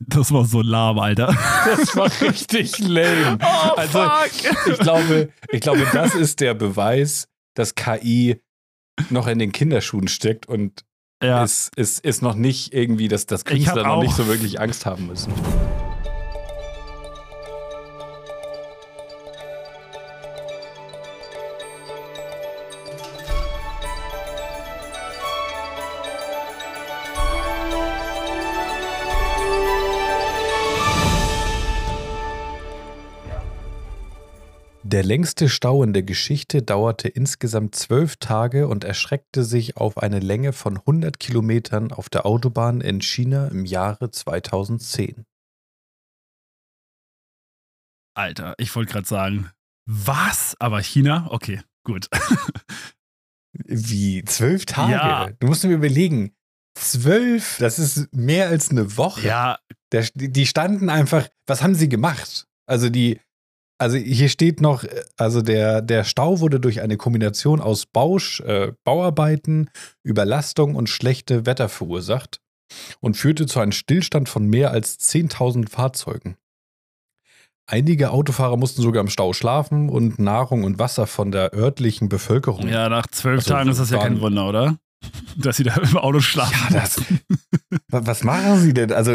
Das war so lahm, Alter. Das war richtig lame. Oh, also, fuck. ich glaube, ich glaube, das ist der Beweis, dass KI noch in den Kinderschuhen steckt und Ja, es ist, ist noch nicht irgendwie, dass das Künstler noch nicht so wirklich Angst haben müssen. Der längste Stau in der Geschichte dauerte insgesamt zwölf Tage und erschreckte sich auf eine Länge von 100 Kilometern auf der Autobahn in China im Jahre 2010. Alter, ich wollte gerade sagen, was? Aber China? Okay, gut. Wie? Zwölf Tage? Ja. Du musst mir überlegen. Zwölf, das ist mehr als eine Woche. Ja, Der, die standen einfach, was haben sie gemacht? Also die, also hier steht noch, also der, der Stau wurde durch eine Kombination aus Bausch, äh, Bauarbeiten, Überlastung und schlechte Wetter verursacht und führte zu einem Stillstand von mehr als 10.000 Fahrzeugen. Einige Autofahrer mussten sogar im Stau schlafen und Nahrung und Wasser von der örtlichen Bevölkerung. ja, nach zwölf Also, Tagen ist das ja kein Wunder, oder? Dass sie da im Auto schlafen. Ja, das- Wa- Was machen sie denn? Also,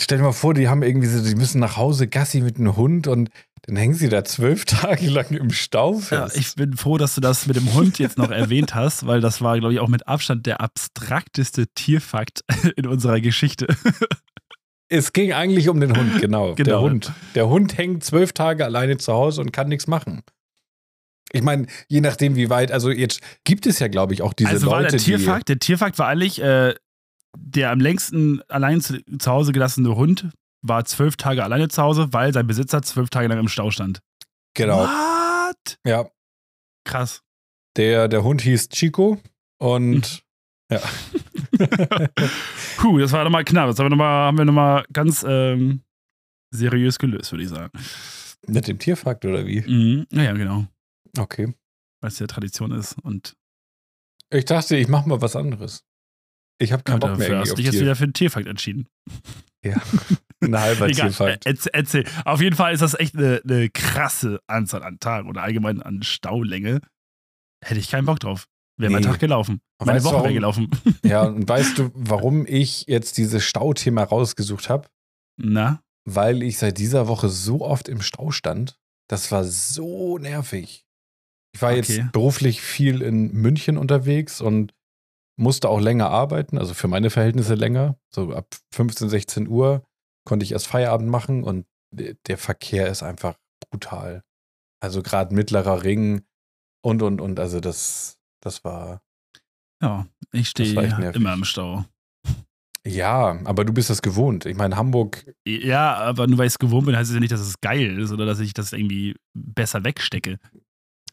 stell dir mal vor, die haben irgendwie so, die müssen nach Hause Gassi mit einem Hund und dann hängen sie da zwölf Tage lang im Stau Ja, fest. ich bin froh, dass du das mit dem Hund jetzt noch erwähnt hast, weil das war, glaube ich, auch mit Abstand der abstrakteste Tierfakt in unserer Geschichte. es ging eigentlich um den Hund, genau. Der Genau. Hund. Der Hund hängt zwölf Tage alleine zu Hause und kann nichts machen. Ich meine, je nachdem, wie weit, also jetzt gibt es ja, glaube ich, auch diese also war Leute, der Tierfakt, der Tierfakt war eigentlich, äh, der am längsten allein zu, zu Hause gelassene Hund war zwölf Tage alleine zu Hause, weil sein Besitzer zwölf Tage lang im Stau stand. genau, What? ja, Krass. der, der Hund hieß Chico und Hm. ja. Puh, das war nochmal knapp. Das haben wir nochmal haben wir noch mal ganz ähm, seriös gelöst, würde ich sagen. Mit dem Tierfakt oder wie? Mhm. Naja, genau. Okay. Weil es ja Tradition ist. Und Ich dachte, ich mache mal was anderes. Ich habe keinen Bock mehr dafür hast du dich jetzt wieder für den Tierfakt entschieden. Ja, ein halber Tierfakt. äh, erzähl. Auf jeden Fall ist das echt eine, eine krasse Anzahl an Tagen oder allgemein an Staulänge. Hätte ich keinen Bock drauf. Wäre mein Nee. Tag gelaufen. Meine Weißt Woche wäre gelaufen. Ja, und weißt du, warum ich jetzt dieses Stauthema rausgesucht habe? Na? Weil ich seit dieser Woche so oft im Stau stand. Das war so nervig. Ich war Okay. jetzt beruflich viel in München unterwegs und musste auch länger arbeiten, also für meine Verhältnisse länger. So ab 15, 16 Uhr konnte ich erst Feierabend machen und de- der Verkehr ist einfach brutal. Also gerade mittlerer Ring und, und, und. Also das, das war, Ja, ich stehe immer im Stau. ja, aber du bist das gewohnt. Ich meine, Hamburg Ja, aber nur weil ich es gewohnt bin, heißt es ja nicht, dass es geil ist oder dass ich das irgendwie besser wegstecke.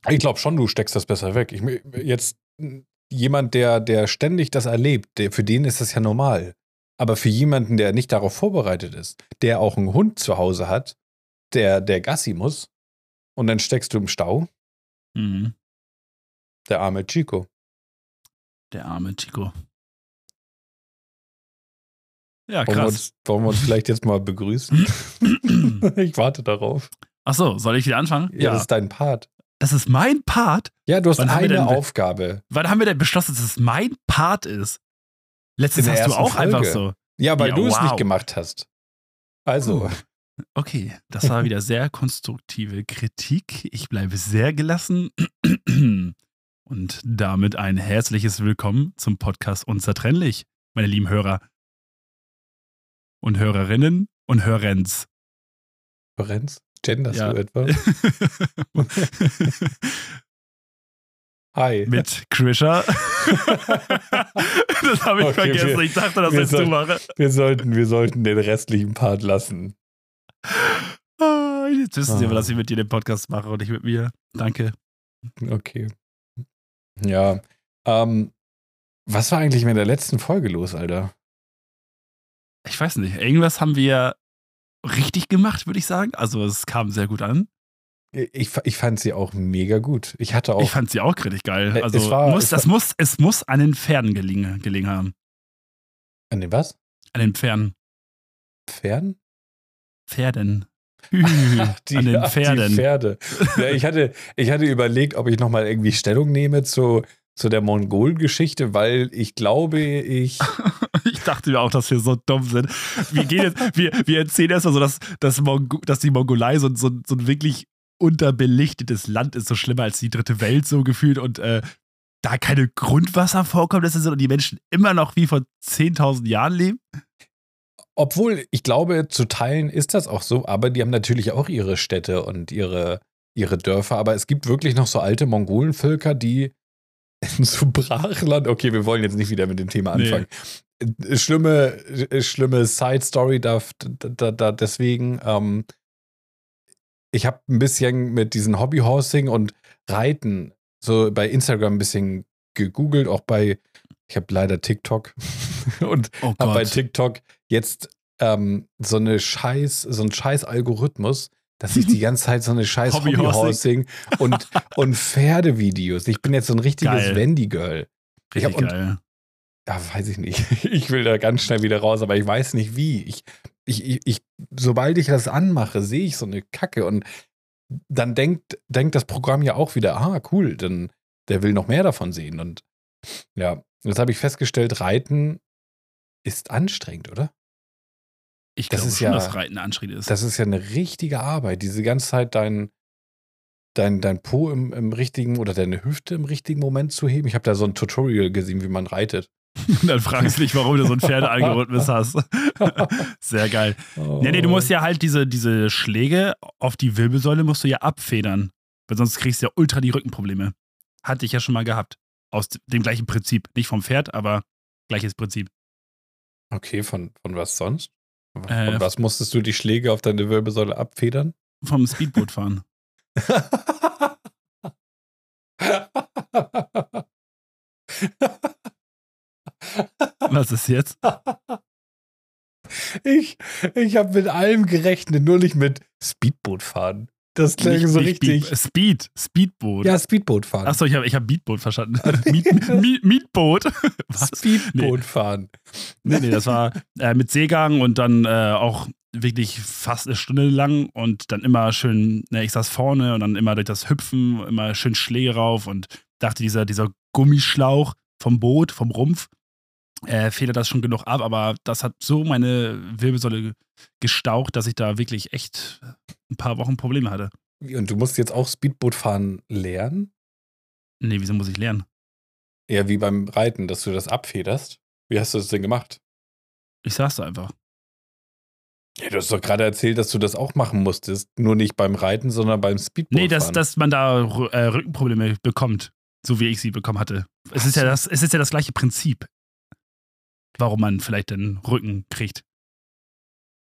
Ich glaube schon, du steckst das besser weg. Ich, jetzt mh, jemand, der, der ständig das erlebt, der, für den ist das ja normal. Aber für jemanden, der nicht darauf vorbereitet ist, der auch einen Hund zu Hause hat, der, der Gassi muss, und dann steckst du im Stau, Mhm. der arme Chico. Der arme Chico. Ja, Wollen wir, krass. uns, wollen wir uns vielleicht jetzt mal begrüßen? ich warte darauf. Achso, soll ich wieder anfangen? Ja, das ist dein Part. Das ist mein Part. Ja, du hast Wann eine denn- Aufgabe. Wann haben wir denn beschlossen, dass es mein Part ist? Der hast du auch einfach Folge. so. Ja, weil Ja, du es wow. nicht gemacht hast. Also, Puh. Okay, das war wieder sehr konstruktive Kritik. Ich bleibe sehr gelassen. Und damit ein herzliches Willkommen zum Podcast Unzertrennlich, meine lieben Hörer und Hörerinnen und Hörens. Lorenz, genderst Ja. du etwa? Hi. Mit Krisha. das habe ich Okay, vergessen. wir- ich dachte, das wir hättest du machen. Wir sollten, wir sollten den restlichen Part lassen. Ah, Jetzt wissen Sie Ah. aber, dass ich mit dir den Podcast mache und nicht mit mir. Danke. Okay. Ja. Ähm, was war eigentlich mit der letzten Folge los, Alter? Ich weiß nicht, irgendwas haben wir richtig gemacht, würde ich sagen. Also es kam sehr gut an. Ich, ich fand sie auch mega gut. Ich hatte auch. Ich fand sie auch kritisch geil. Äh, Also es war- muss, das muss, es muss an den Pferden gelingen, gelingen haben. an dem was? An den Pferden. Pferden? Pferden. die, An den ach, Pferden. Die Pferde. Ja, ich, hatte, ich hatte überlegt, ob ich nochmal irgendwie Stellung nehme zu, zu der Mongolen-Geschichte, weil ich glaube, ich. Ich dachte mir auch, dass wir so dumm sind. Wir, gehen jetzt, wir, wir erzählen erstmal so, dass, dass, Mongo, dass die Mongolei so, so, so ein wirklich unterbelichtetes Land ist, so schlimmer als die dritte Welt so gefühlt und äh, da keine Grundwasser vorkommt, das ist so, und die Menschen immer noch wie vor 10.000 Jahren leben. Obwohl, ich glaube, zu Teilen ist das auch so, aber die haben natürlich auch ihre Städte und ihre, ihre Dörfer. Aber es gibt wirklich noch so alte Mongolenvölker, die in so Brachland. Okay, wir wollen jetzt nicht wieder mit dem Thema Nee. anfangen. Schlimme, schlimme Side-Story da, da, da deswegen. Ähm, ich habe ein bisschen mit diesen Hobbyhorsing und Reiten so bei Instagram ein bisschen gegoogelt, auch bei, ich habe leider TikTok und Oh habe bei. TikTok jetzt ähm, so eine scheiß, so ein scheiß Algorithmus, dass ich die ganze Zeit so eine scheiß Hobbyhorsing. Hobbyhorsing und, und Pferdevideos. Ich bin jetzt so ein richtiges. Wendy-Girl. Ich hab- Richtig und- geil. Ja, weiß ich nicht. Ich will da ganz schnell wieder raus, aber ich weiß nicht wie. Ich, ich, ich, ich sobald ich das anmache, sehe ich so eine Kacke und dann denkt, denkt das Programm ja auch wieder, ah, cool, dann der will noch mehr davon sehen. Und ja, jetzt habe ich festgestellt, Reiten ist anstrengend, oder? Ich Das glaube ist schon, ja- dass Reiten anstrengend ist. Das ist ja eine richtige Arbeit, diese ganze Zeit dein, dein, dein Po im, im richtigen oder deine Hüfte im richtigen Moment zu heben. Ich habe da so ein Tutorial gesehen, wie man reitet. Und dann fragst du dich, warum du so einen Pferdealgorithmus hast. Sehr geil. Nee, nee, du musst ja halt diese, diese Schläge auf die Wirbelsäule musst du ja abfedern. Weil sonst kriegst du ja ultra die Rückenprobleme. Hatte ich ja schon mal gehabt. Aus dem gleichen Prinzip. Nicht vom Pferd, aber gleiches Prinzip. Okay, von, von was sonst? Von Äh, was musstest du die Schläge auf deine Wirbelsäule abfedern? Vom Speedboot fahren. Was ist jetzt? ich ich habe mit allem gerechnet, nur nicht mit Speedboot fahren. Das klang Nicht- so richtig. Speed, Speedboot. ja, Speedboot fahren. Achso, ich habe ich hab Beatboot verstanden. Miet, Mietboot. Was? Speedboot fahren. Nee, nee, das war äh, mit Seegang und dann äh, auch wirklich fast eine Stunde lang und dann immer schön, ne, ich saß vorne und dann immer durch das Hüpfen, immer schön Schläge rauf und dachte, dieser, dieser Gummischlauch vom Boot, vom Rumpf, äh, federt das schon genug ab, aber das hat so meine Wirbelsäule gestaucht, dass ich da wirklich echt ein paar Wochen Probleme hatte. Und du musst jetzt auch Speedboot fahren lernen? Nee, wieso muss ich lernen? Ja, wie beim Reiten, dass du das abfederst. Wie hast du das denn gemacht? Ich saß da einfach. Ja, du hast doch gerade erzählt, dass du das auch machen musstest. Nur nicht beim Reiten, sondern beim Speedboot. Nee, dass, dass man da äh, Rückenprobleme bekommt, so wie ich sie bekommen hatte. Es ist, ja das, es ist ja das gleiche Prinzip, warum man vielleicht den Rücken kriegt.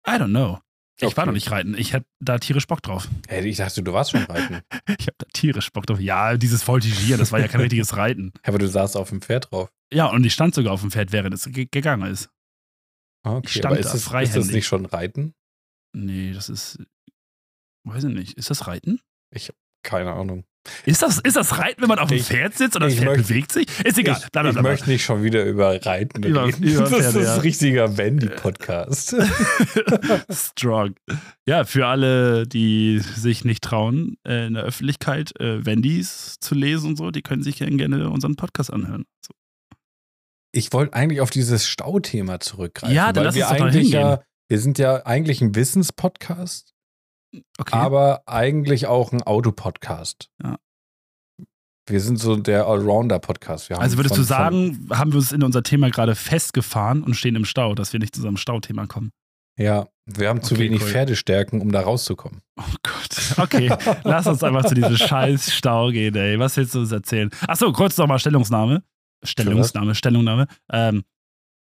I don't know. Ich war Okay. noch nicht reiten. Ich hätte da tierisch Bock drauf. Hey, ich dachte, du warst schon reiten. Ich habe da tierisch Bock drauf. Ja, dieses Voltigieren, das war ja kein richtiges Reiten. Aber du saßt auf dem Pferd drauf. Ja, und ich stand sogar auf dem Pferd, während es ge gegangen ist. Okay, stand aber da ist das, ist das nicht schon Reiten? Nee, das ist. Weiß ich nicht. Ist das Reiten? Keine Ahnung. Ist das, ist das Reiten, wenn man auf dem Ich- Pferd sitzt und das ich Pferd möchte- bewegt sich? Ist egal. Ich, Bla, bla, ich bla, bla. möchte nicht schon wieder über Reiten Über- reden. über das Pferde, ist ja. ein richtiger Wendy-Podcast. Strong. Ja, für alle, die sich nicht trauen, äh, in der Öffentlichkeit äh, Wendys zu lesen und so, die können sich gerne, gerne unseren Podcast anhören. So. ich wollte eigentlich auf dieses Stauthema zurückgreifen. Ja, dann lass wir uns doch eigentlich hingehen. ja, wir sind ja eigentlich ein Wissenspodcast, Okay. aber eigentlich auch ein Autopodcast. Ja. Wir sind so der Allrounder-Podcast. Also würdest von- du sagen, haben wir uns in unser Thema gerade festgefahren und stehen im Stau, dass wir nicht zu unserem Stauthema kommen? Ja, wir haben zu Okay, wenig cool. Pferdestärken, um da rauszukommen. Oh Gott. Okay, lass uns einfach zu diesem scheiß Stau gehen, ey. Was willst du uns erzählen? Achso, kurz nochmal Stellungsnahme. Stellungsnahme, Stellungnahme. Ähm,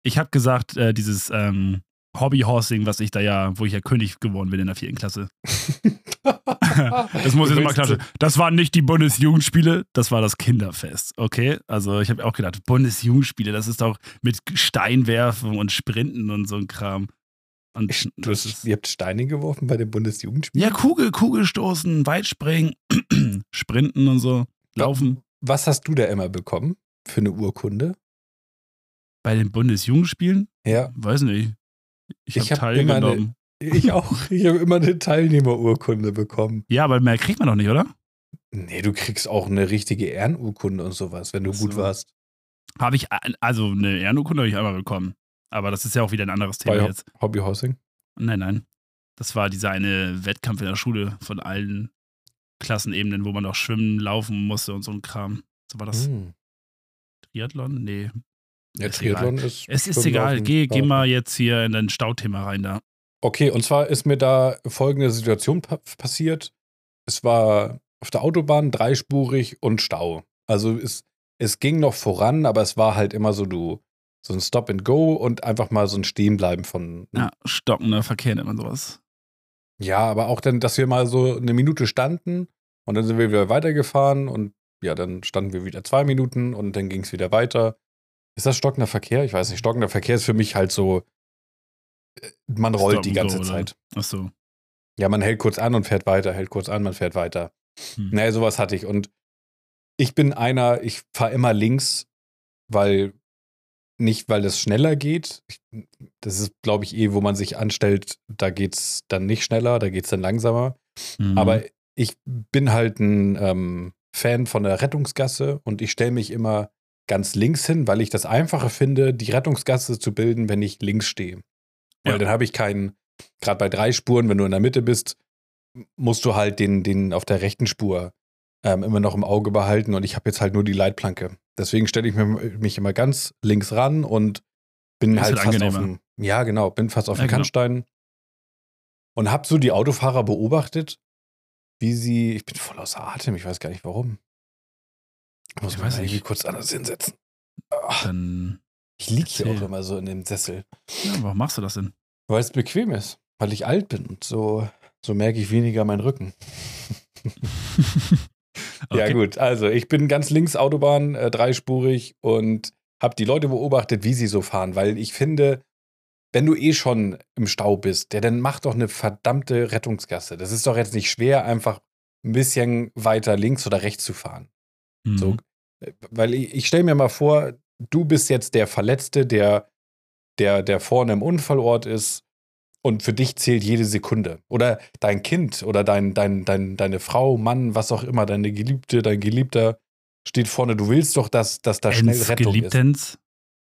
ich habe gesagt, äh, dieses ähm, Hobbyhorsing, was ich da ja, wo ich ja König geworden bin in der vierten Klasse. Das muss ich Du jetzt mal. Das waren nicht die Bundesjugendspiele, das war das Kinderfest, okay? Also ich habe auch gedacht, Bundesjugendspiele, das ist doch mit Steinwerfen und Sprinten und so ein Kram. Und Du das hast, ist, ihr habt Steine geworfen bei den Bundesjugendspielen? ja, Kugel, Kugelstoßen, Weitspringen, Sprinten und so, Laufen. Was hast du da immer bekommen für eine Urkunde? Bei den Bundesjugendspielen? Ja, Weiß nicht. Ich habe Ich hab immer eine- teilgenommen. Ich auch. Ich habe immer eine Teilnehmerurkunde bekommen. Ja, aber mehr kriegt man doch nicht, oder? Nee, du kriegst auch eine richtige Ehrenurkunde und sowas, wenn du Ach gut so. warst. Habe ich, ein- also eine Ehrenurkunde habe ich einmal bekommen. Aber das ist ja auch wieder ein anderes Thema Bei jetzt. Hobbyhousing. Nein, nein. Das war dieser eine Wettkampf in der Schule von allen Klassenebenen, wo man auch schwimmen, laufen musste und so ein Kram. So war das Hm. Triathlon? Nee. Ja, Ist Triathlon ist. Es ist egal. Geh, geh mal jetzt hier in dein Stauthema rein da. Okay, und zwar ist mir da folgende Situation pa passiert. Es war auf der Autobahn dreispurig und Stau. Also es, es ging noch voran, aber es war halt immer so du so ein Stop and Go und einfach mal so ein Stehenbleiben von Ja, stockender Verkehr nennt man sowas. Ja, aber auch dann, dass wir mal so eine Minute standen und dann sind wir wieder weitergefahren und ja, dann standen wir wieder zwei Minuten und dann ging es wieder weiter. Ist das stockender Verkehr? Ich weiß nicht. Stockender Verkehr ist für mich halt so, äh, man rollt Stop die ganze oder? Zeit. Ach so. Ja, man hält kurz an und fährt weiter, hält kurz an, man fährt weiter. Hm. Naja, sowas hatte ich. Und ich bin einer, ich fahre immer links, weil nicht, weil es schneller geht. Das ist, glaube ich, eh, wo man sich anstellt, da geht's dann nicht schneller, da geht's dann langsamer. Mhm. Aber ich bin halt ein ähm, Fan von der Rettungsgasse und ich stelle mich immer ganz links hin, weil ich das einfacher finde, die Rettungsgasse zu bilden, wenn ich links stehe. Weil Ja. dann habe ich keinen, gerade bei drei Spuren, wenn du in der Mitte bist, musst du halt den, den auf der rechten Spur ähm, immer noch im Auge behalten und ich habe jetzt halt nur die Leitplanke. Deswegen stelle ich mich immer ganz links ran und bin halt halt fast auf dem, ja genau, bin fast auf Ja, dem genau. Kannstein und habe so die Autofahrer beobachtet, wie sie, ich bin voll außer Atem, ich weiß gar nicht warum. Ich muss Ich mich weiß irgendwie kurz anders hinsetzen. Ah, Dann, Ich liege hier auch immer so in dem Sessel, ja, warum machst du das denn? weil es bequem ist, weil ich alt bin und so, so merke ich weniger meinen Rücken. Ja, Okay. gut. Also, ich bin ganz links Autobahn, äh, dreispurig und habe die Leute beobachtet, wie sie so fahren, weil ich finde, wenn du eh schon im Stau bist, ja, dann mach doch eine verdammte Rettungsgasse. Das ist doch jetzt nicht schwer, einfach ein bisschen weiter links oder rechts zu fahren. Mhm. So, äh, weil ich, ich stelle mir mal vor, du bist jetzt der Verletzte, der, der, der vorne im Unfallort ist und für dich zählt jede Sekunde. Oder dein Kind oder dein, dein, dein, deine Frau, Mann, was auch immer, deine Geliebte, dein Geliebter steht vorne. Du willst doch, dass, dass da schnell Ens Rettung ist. Geliebtens.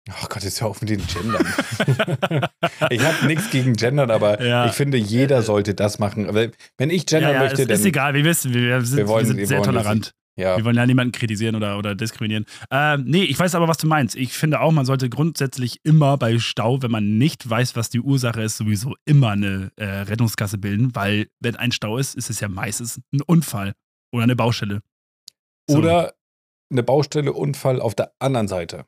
Oh Gott, jetzt hör auf mit den Gendern. ich habe nichts gegen Gendern, aber Ja. ich finde, jeder sollte das machen. Wenn ich gendern Ja, ja, möchte, es dann ist egal, wir wissen, wir, sind, wir wollen- sind wir sehr wollen das tolerant. Ja. Wir wollen ja niemanden kritisieren oder, oder diskriminieren. Ähm, nee, ich weiß aber, was du meinst. Ich finde auch, man sollte grundsätzlich immer bei Stau, wenn man nicht weiß, was die Ursache ist, sowieso immer eine äh, Rettungsgasse bilden, weil wenn ein Stau ist, ist es ja meistens ein Unfall oder eine Baustelle. So. Oder eine Baustelle, Unfall auf der anderen Seite.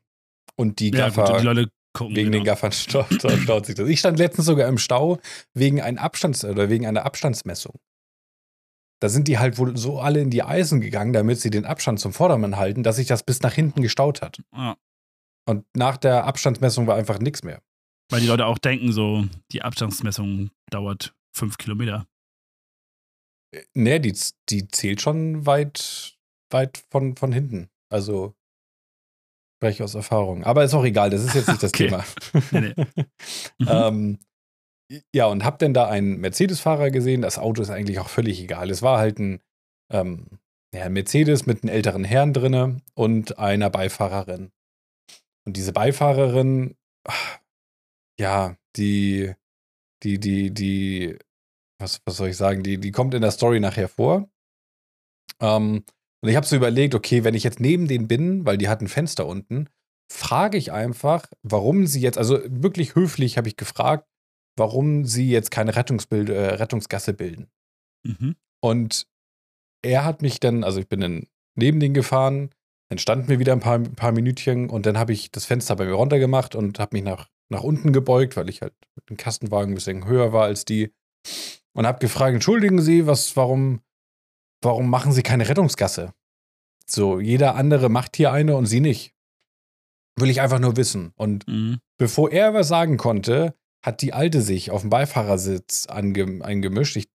Und die ja, Gaffer, gut, die Leute gucken. wegen den genau. Gaffern staut, staut sich das. Ich stand letztens sogar im Stau wegen, ein Abstands oder wegen einer Abstandsmessung. Da sind die halt wohl so alle in die Eisen gegangen, damit sie den Abstand zum Vordermann halten, dass sich das bis nach hinten gestaut hat. Ja, Und nach der Abstandsmessung war einfach nichts mehr. weil die Leute auch denken, so, die Abstandsmessung dauert fünf Kilometer. Nee, die, die zählt schon weit, weit von, von hinten. Also spreche ich aus Erfahrung. Aber ist auch egal, das ist jetzt nicht das Okay. Thema. Nee, nee. Mhm. Ähm, ja, und hab denn da einen Mercedes-Fahrer gesehen. Das Auto ist eigentlich auch völlig egal. Es war halt ein, ähm, ja, ein Mercedes mit einem älteren Herrn drinne und einer Beifahrerin. Und diese Beifahrerin, ach, ja, die, die, die, die, was, was soll ich sagen, die, die kommt in der Story nachher vor. Ähm, und ich habe so überlegt, okay, wenn ich jetzt neben denen bin, weil die hat ein Fenster unten, frage ich einfach, warum sie jetzt, also wirklich höflich habe ich gefragt, warum sie jetzt keine Rettungsbild, äh, Rettungsgasse bilden. Mhm. Und er hat mich dann, also ich bin dann neben den gefahren, dann standen wir wieder ein paar, ein paar Minütchen und dann habe ich das Fenster bei mir runtergemacht und habe mich nach, nach unten gebeugt, weil ich halt mit dem Kastenwagen ein bisschen höher war als die und habe gefragt, entschuldigen Sie, was, warum, warum machen Sie keine Rettungsgasse? So, jeder andere macht hier eine und Sie nicht. Will ich einfach nur wissen. Und Mhm. Bevor er was sagen konnte, hat die Alte sich auf dem Beifahrersitz ange eingemischt. Ich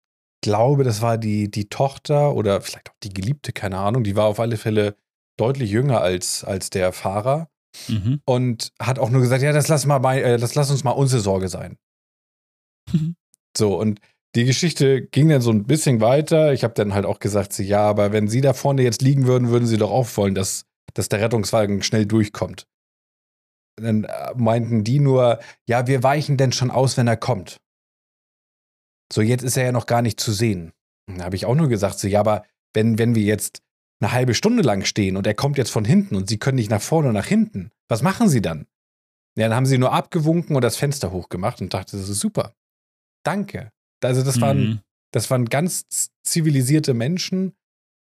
glaube, das war die, die Tochter oder vielleicht auch die Geliebte, keine Ahnung. Die war auf alle Fälle deutlich jünger als, als der Fahrer Mhm. und hat auch nur gesagt, ja, das lass, mal bei, äh, das lass uns mal unsere Sorge sein. So, und die Geschichte ging dann so ein bisschen weiter. Ich habe dann halt auch gesagt, ja, aber wenn Sie da vorne jetzt liegen würden, würden Sie doch auch wollen, dass, dass der Rettungswagen schnell durchkommt. Dann äh, meinten die nur, ja, wir weichen denn schon aus, wenn er kommt. So, jetzt ist er ja noch gar nicht zu sehen. Da habe ich auch nur gesagt, so, ja, aber wenn, wenn wir jetzt eine halbe Stunde lang stehen und er kommt jetzt von hinten und Sie können nicht nach vorne und nach hinten, was machen Sie dann? Ja, dann haben sie nur abgewunken und das Fenster hochgemacht und dachte, das ist super. Danke. Also das waren, mhm. das waren ganz zivilisierte Menschen,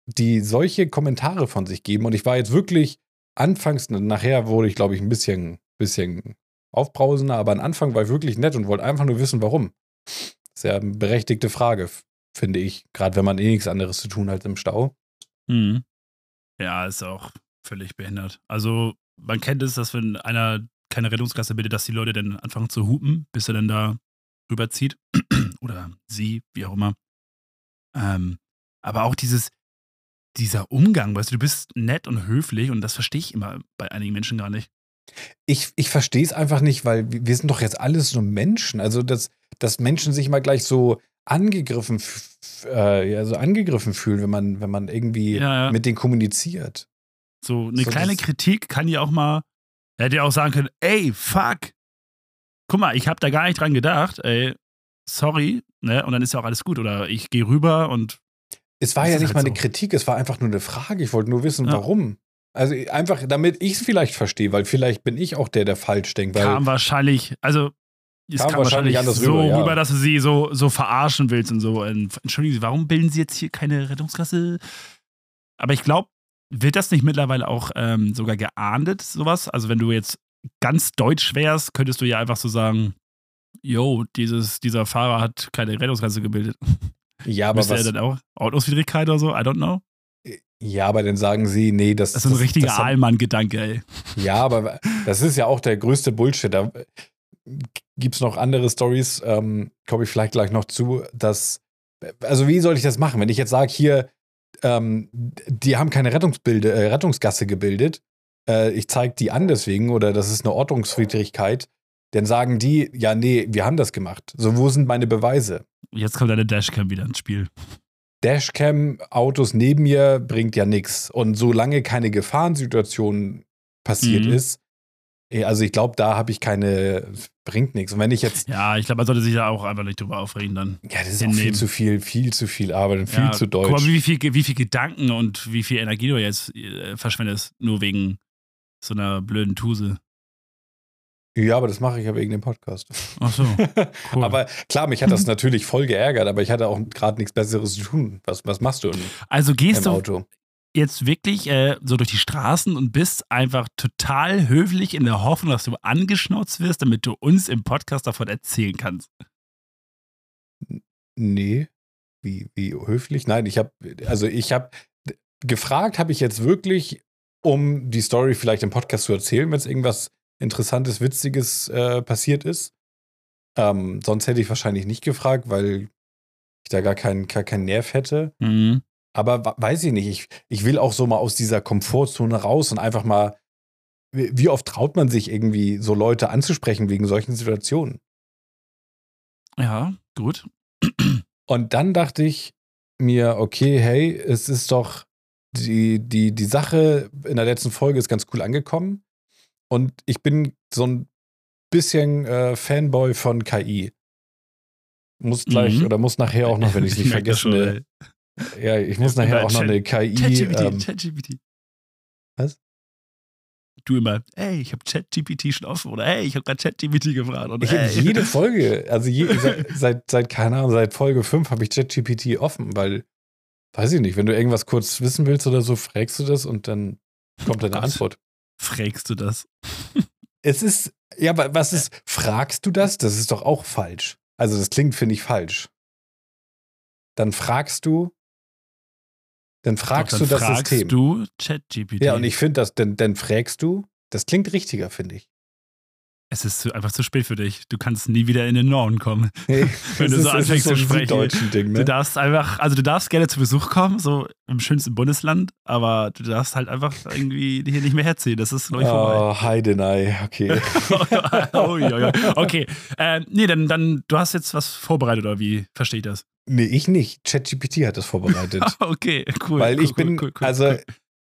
die solche Kommentare von sich geben. Und ich war jetzt wirklich anfangs, nachher wurde ich, glaube ich, ein bisschen, bisschen aufbrausender, aber am Anfang war ich wirklich nett und wollte einfach nur wissen, warum. Eine berechtigte Frage, finde ich. Gerade wenn man eh nichts anderes zu tun hat im Stau. Mhm. Ja, ist auch völlig behindert. Also, man kennt es, dass wenn einer keine Rettungsgasse bildet, dass die Leute dann anfangen zu hupen, bis er dann da rüberzieht. Oder sie, wie auch immer. Ähm, aber auch dieses, dieser Umgang, weißt du, du bist nett und höflich und das verstehe ich immer bei einigen Menschen gar nicht. Ich, ich verstehe es einfach nicht, weil wir sind doch jetzt alles nur Menschen. Also, dass, dass Menschen sich mal gleich so angegriffen, äh, ja, so angegriffen fühlen, wenn man, wenn man irgendwie ja, ja. mit denen kommuniziert. So eine so kleine Kritik kann ja auch mal er hätte ja auch sagen können, ey, fuck. Guck mal, ich habe da gar nicht dran gedacht, ey, sorry, ne? Und dann ist ja auch alles gut. Oder ich gehe rüber und. Es war ja nicht halt mal eine so. Kritik, es war einfach nur eine Frage. Ich wollte nur wissen, ja. warum. Also einfach, damit ich es vielleicht verstehe, weil vielleicht bin ich auch der, der falsch denkt. Weil kam wahrscheinlich, also es kam, kam wahrscheinlich, wahrscheinlich so rüber, ja. rüber, dass du sie so, so verarschen willst und so. Entschuldigen Sie, warum bilden Sie jetzt hier keine Rettungsgasse? Aber ich glaube, wird das nicht mittlerweile auch ähm, sogar geahndet, sowas? Also wenn du jetzt ganz deutsch wärst, könntest du ja einfach so sagen, yo, dieses, dieser Fahrer hat keine Rettungsgasse gebildet. Ja, aber was... er dann auch Ordnungswidrigkeit oder so? I don't know. Ja, aber dann sagen sie, nee, das, das ist ein das, richtiger Allmann-Gedanke, ey. Ja, aber das ist ja auch der größte Bullshit. Da gibt es noch andere Stories, ähm, komme ich vielleicht gleich noch zu, dass, also wie soll ich das machen? Wenn ich jetzt sage, hier, ähm, die haben keine Rettungsbilde, äh, Rettungsgasse gebildet. Äh, ich zeige die an deswegen oder das ist eine Ordnungswidrigkeit. Dann sagen die, ja, nee, wir haben das gemacht. So, wo sind meine Beweise? Jetzt kommt eine Dashcam wieder ins Spiel. Dashcam, Autos neben mir bringt ja nichts. Und solange keine Gefahrensituation passiert mhm. ist, eh, also ich glaube, da habe ich keine, bringt nichts. Und wenn ich jetzt. Ja, ich glaube, man sollte sich ja auch einfach nicht drüber aufregen dann. Ja, das ist auch viel zu viel, viel zu viel Arbeit und viel ja, zu deutsch. Guck mal, wie viel, wie viel Gedanken und wie viel Energie du jetzt äh, verschwendest, nur wegen so einer blöden Tuse. Ja, aber das mache ich ja wegen dem Podcast. Ach so. Cool. aber klar, mich hat das natürlich voll geärgert, aber ich hatte auch gerade nichts Besseres zu tun. Was, was machst du? Im, also gehst du, Auto? jetzt wirklich äh, so durch die Straßen und bist einfach total höflich in der Hoffnung, dass du angeschnauzt wirst, damit du uns im Podcast davon erzählen kannst. Nee. Wie, wie höflich? Nein, ich habe, also ich habe gefragt, habe ich jetzt wirklich, um die Story vielleicht im Podcast zu erzählen, wenn es irgendwas Interessantes, Witziges äh, passiert ist. Ähm, sonst hätte ich wahrscheinlich nicht gefragt, weil ich da gar keinen, gar keinen Nerv hätte. Mhm. Aber weiß ich nicht, ich, ich will auch so mal aus dieser Komfortzone raus und einfach mal, wie oft traut man sich irgendwie, so Leute anzusprechen wegen solchen Situationen? Ja, gut. Und dann dachte ich mir, okay, hey, es ist doch, die, die, die Sache in der letzten Folge ist ganz cool angekommen. Und ich bin so ein bisschen äh, Fanboy von KI. Muss gleich mhm. oder muss nachher auch noch, wenn ich es nicht vergesse, eine, ja, ich muss nachher auch noch eine KI. ChatGPT, ähm, ChatGPT. Was? Du immer, ey, ich habe ChatGPT schon offen oder ey, ich habe gerade ChatGPT gefragt. Oder, ich habe jede Folge, also je, seit, seit, seit, keine Ahnung, seit Folge 5 habe ich ChatGPT offen, weil, weiß ich nicht, wenn du irgendwas kurz wissen willst oder so, fragst du das und dann kommt deine oh Antwort. Fragst du das? es ist, ja, aber was ist, fragst du das? Das ist doch auch falsch. Also das klingt, finde ich, falsch. Dann fragst du, dann fragst Doch, dann du das fragst System. du ChatGPT. Ja, und ich finde das, denn, dann fragst du, das klingt richtiger, finde ich. Es ist einfach zu spät für dich. Du kannst nie wieder in den Norden kommen. Nee, wenn du so ist- anfängst so zu sprechen. Ding, Du ne? darfst einfach, also du darfst gerne zu Besuch kommen, so im schönsten Bundesland, aber du darfst halt einfach irgendwie hier nicht mehr herziehen. Das ist, glaube ich, vorbei. Oh, Heidenei, okay. oh, ja, ja. Okay. Äh, nee, dann, dann, du hast jetzt was vorbereitet, oder wie verstehe ich das? nee, ich nicht. ChatGPT hat das vorbereitet. Okay, cool. Weil cool, ich bin, cool, cool, also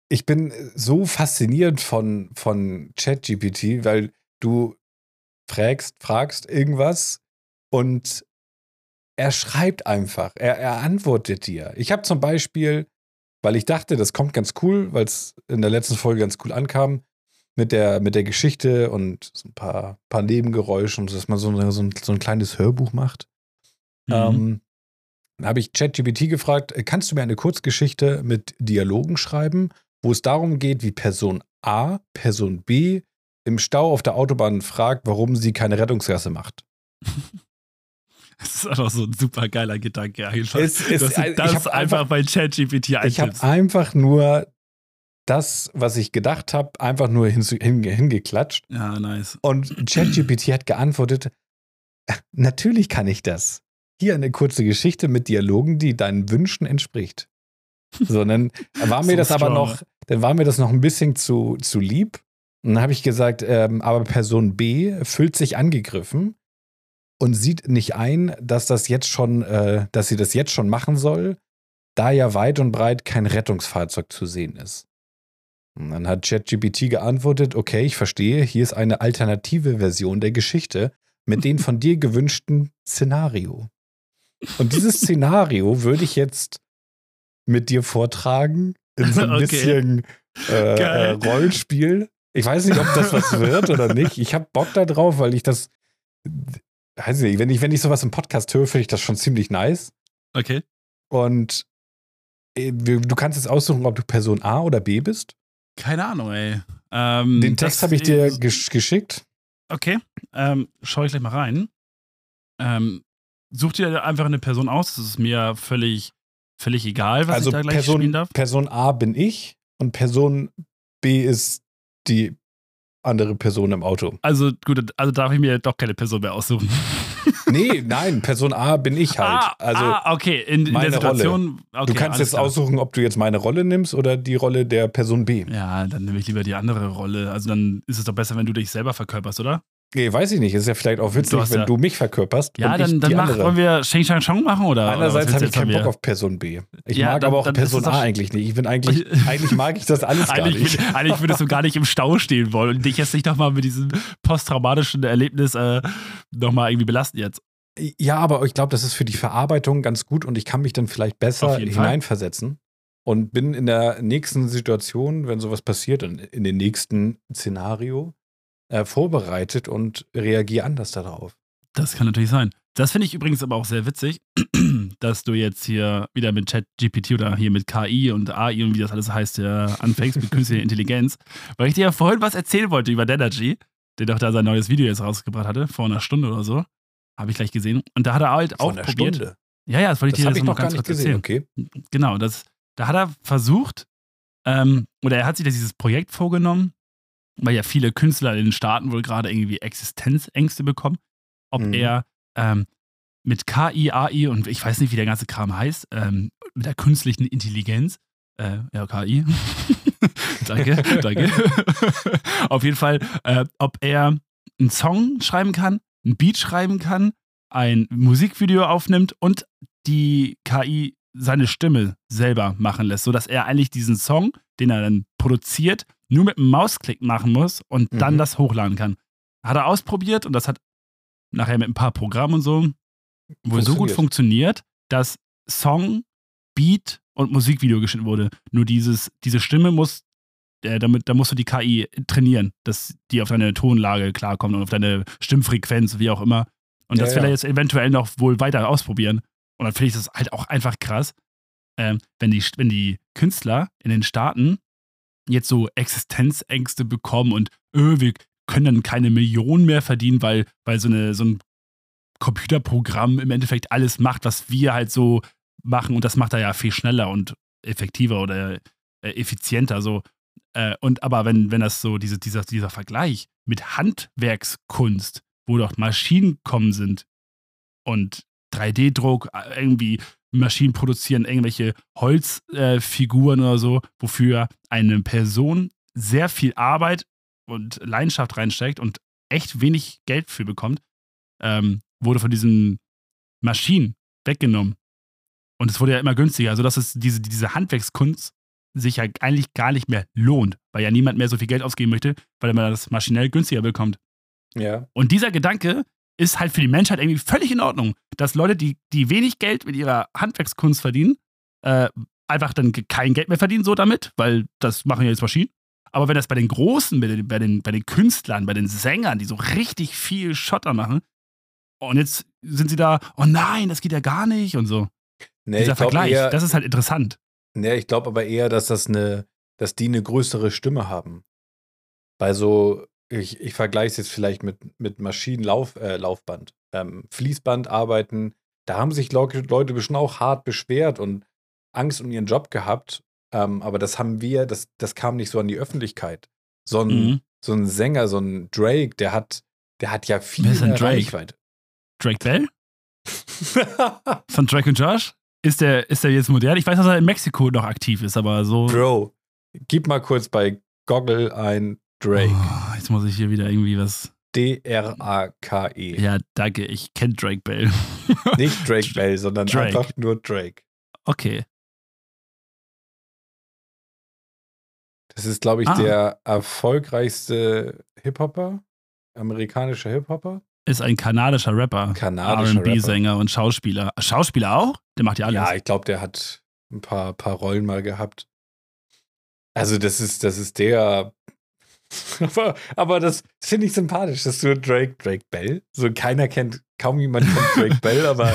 ich bin so fasziniert von, von ChatGPT, weil du fragst, fragst irgendwas und er schreibt einfach, er, er antwortet dir. Ich habe zum Beispiel, weil ich dachte, das kommt ganz cool, weil es in der letzten Folge ganz cool ankam, mit der, mit der Geschichte und so ein paar, paar Nebengeräuschen, dass man so, eine, so, ein, so ein kleines Hörbuch macht. Mhm. Ähm, dann habe ich ChatGPT gefragt, äh, kannst du mir eine Kurzgeschichte mit Dialogen schreiben, wo es darum geht, wie Person A, Person B im Stau auf der Autobahn fragt, warum sie keine Rettungsgasse macht. Das ist einfach so ein super geiler Gedanke einfach. Es dass du ich das einfach einfach- bei ChatGPT Ich habe einfach nur das, was ich gedacht habe, einfach nur hinge- hingeklatscht. Ja, nice. Und ChatGPT hat geantwortet, natürlich kann ich das. Hier eine kurze Geschichte mit Dialogen, die deinen Wünschen entspricht. So, dann war mir So das aber strong, noch, dann war mir das noch ein bisschen zu, zu lieb. Und dann habe ich gesagt, ähm, aber Person B fühlt sich angegriffen und sieht nicht ein, dass das jetzt schon, äh, dass sie das jetzt schon machen soll, da ja weit und breit kein Rettungsfahrzeug zu sehen ist. Und dann hat ChatGPT geantwortet, okay, ich verstehe, hier ist eine alternative Version der Geschichte mit dem von dir gewünschten Szenario. Und dieses Szenario würde ich jetzt mit dir vortragen in so ein Okay. bisschen äh, äh. Rollenspiel. Ich weiß nicht, ob das was wird oder nicht. Ich habe Bock da drauf, weil ich das, weiß nicht, wenn ich, wenn ich sowas im Podcast höre, finde ich das schon ziemlich nice. Okay. Und äh, du kannst jetzt aussuchen, ob du Person A oder B bist. Keine Ahnung, ey. Ähm, Den Text habe ich dir gesch geschickt. Okay, ähm, schau ich gleich mal rein. Ähm, such dir einfach eine Person aus. Das ist mir völlig, völlig egal, was also ich da gleich spielen Person, darf. Person A bin ich und Person B ist die andere Person im Auto. Also gut, also darf ich mir doch keine Person mehr aussuchen. Nee, nein, Person A bin ich halt. ah, also ah, okay, in, in meine der Situation. Okay, du kannst jetzt klar. aussuchen, ob du jetzt meine Rolle nimmst oder die Rolle der Person B. Ja, dann nehme ich lieber die andere Rolle. Also dann ist es doch besser, wenn du dich selber verkörperst, oder? Nee, weiß ich nicht. Ist ja vielleicht auch witzig, Du wenn ja- du mich verkörperst. Ja, und dann, dann mach, wollen wir Sheng Shang Chong machen oder? willst habe ich keinen Bock auf Person B. Ich Ja, mag dann- aber auch Person A eigentlich nicht. Ich bin eigentlich, eigentlich mag ich das alles gar Eigentlich, nicht. eigentlich würdest du gar nicht im Stau stehen wollen und dich jetzt nicht nochmal mit diesem posttraumatischen Erlebnis äh, nochmal irgendwie belasten jetzt. Ja, aber ich glaube, das ist für die Verarbeitung ganz gut und ich kann mich dann vielleicht besser jeden Fall. hineinversetzen und bin in der nächsten Situation, wenn sowas passiert, in, in dem nächsten Szenario äh, vorbereitet und reagiere anders darauf. Das kann natürlich sein. Das finde ich übrigens aber auch sehr witzig, dass du jetzt hier wieder mit ChatGPT oder hier mit KI und AI und wie das alles heißt, ja, anfängst mit künstlicher Intelligenz. Weil ich dir ja vorhin was erzählen wollte über Denergy, der doch da sein neues Video jetzt rausgebracht hatte, vor einer Stunde oder so. Habe ich gleich gesehen. Und da hat er halt auch Von einer probiert. Stunde. Ja, ja, das wollte ich Das dir jetzt ich noch ganz nicht kurz gesehen. erzählen. Okay. Genau, das, da hat er versucht, ähm, oder er hat sich dieses Projekt vorgenommen, weil ja viele Künstler in den Staaten wohl gerade irgendwie Existenzängste bekommen, ob Mhm. er ähm, mit KI, AI und ich weiß nicht, wie der ganze Kram heißt, ähm, mit der künstlichen Intelligenz, äh, ja, KI, danke, danke, auf jeden Fall, äh, ob er einen Song schreiben kann, ein Beat schreiben kann, ein Musikvideo aufnimmt und die KI seine Stimme selber machen lässt, sodass er eigentlich diesen Song, den er dann produziert, nur mit einem Mausklick machen muss und dann Mhm. das hochladen kann. Hat er ausprobiert und das hat nachher mit ein paar Programmen und so wohl so gut funktioniert, dass Song, Beat und Musikvideo geschnitten wurde. Nur dieses, diese Stimme muss, äh, damit, da musst du die KI trainieren, dass die auf deine Tonlage klarkommt und auf deine Stimmfrequenz, wie auch immer. Und Ja, das will ja. er jetzt eventuell noch wohl weiter ausprobieren. Und dann finde ich das halt auch einfach krass, ähm, wenn, die, wenn die Künstler in den Staaten jetzt so Existenzängste bekommen und öh, wir können dann keine Millionen mehr verdienen, weil, weil so, eine, so ein Computerprogramm im Endeffekt alles macht, was wir halt so machen und das macht er ja viel schneller und effektiver oder äh, effizienter. So. Äh, und aber wenn, wenn das so, diese, dieser, dieser Vergleich mit Handwerkskunst, wo doch Maschinen kommen sind und 3D-Druck, äh, irgendwie Maschinen produzieren irgendwelche Holzfiguren äh, oder so, wofür eine Person sehr viel Arbeit und Leidenschaft reinsteckt und echt wenig Geld für bekommt, ähm, wurde von diesen Maschinen weggenommen. Und es wurde ja immer günstiger. Also, dass es diese, diese Handwerkskunst sich ja eigentlich gar nicht mehr lohnt, weil ja niemand mehr so viel Geld ausgeben möchte, weil man das maschinell günstiger bekommt. Ja. Und dieser Gedanke ist halt für die Menschheit irgendwie völlig in Ordnung, dass Leute, die, die wenig Geld mit ihrer Handwerkskunst verdienen, äh, einfach dann kein Geld mehr verdienen so damit, weil das machen ja jetzt Maschinen. Aber wenn das bei den Großen, bei den, bei den, bei den Künstlern, bei den Sängern, die so richtig viel Schotter machen, und jetzt sind sie da, oh nein, das geht ja gar nicht und so. Nee, Dieser Vergleich, eher, das ist halt interessant. Nee, ich glaube aber eher, dass das eine, dass die eine größere Stimme haben. Bei so, ich, ich vergleiche es jetzt vielleicht mit, mit Maschinenlaufband, äh, ähm, Fließband arbeiten, da haben sich Leute, bestimmt auch hart beschwert und Angst um ihren Job gehabt. Ähm, aber das haben wir, das, das kam nicht so an die Öffentlichkeit. So ein, mhm. so ein Sänger, so ein Drake, der hat, der hat ja viel Drake? Reichweite. Drake Bell? Von Drake und Josh? Ist der, ist der jetzt modern? Ich weiß, dass er in Mexiko noch aktiv ist, aber so. Bro, gib mal kurz bei Goggle ein Drake. Oh, jetzt muss ich hier wieder irgendwie was. D-R-A-K-E. Ja, danke. Ich kenne Drake Bell. Nicht Drake Bell, sondern Drake. einfach nur Drake. Okay. Das ist, glaube ich, ah. der erfolgreichste Hip-Hopper, amerikanischer Hip-Hopper. Ist ein kanadischer Rapper. Kanadischer RB-Sänger und Schauspieler. Schauspieler auch? Der macht ja alles. Ja, ich glaube, der hat ein paar, paar Rollen mal gehabt. Also, das ist, das ist der. aber, aber das finde ich sympathisch, dass du Drake, Drake Bell, so keiner kennt, kaum jemand kennt Drake Bell, aber,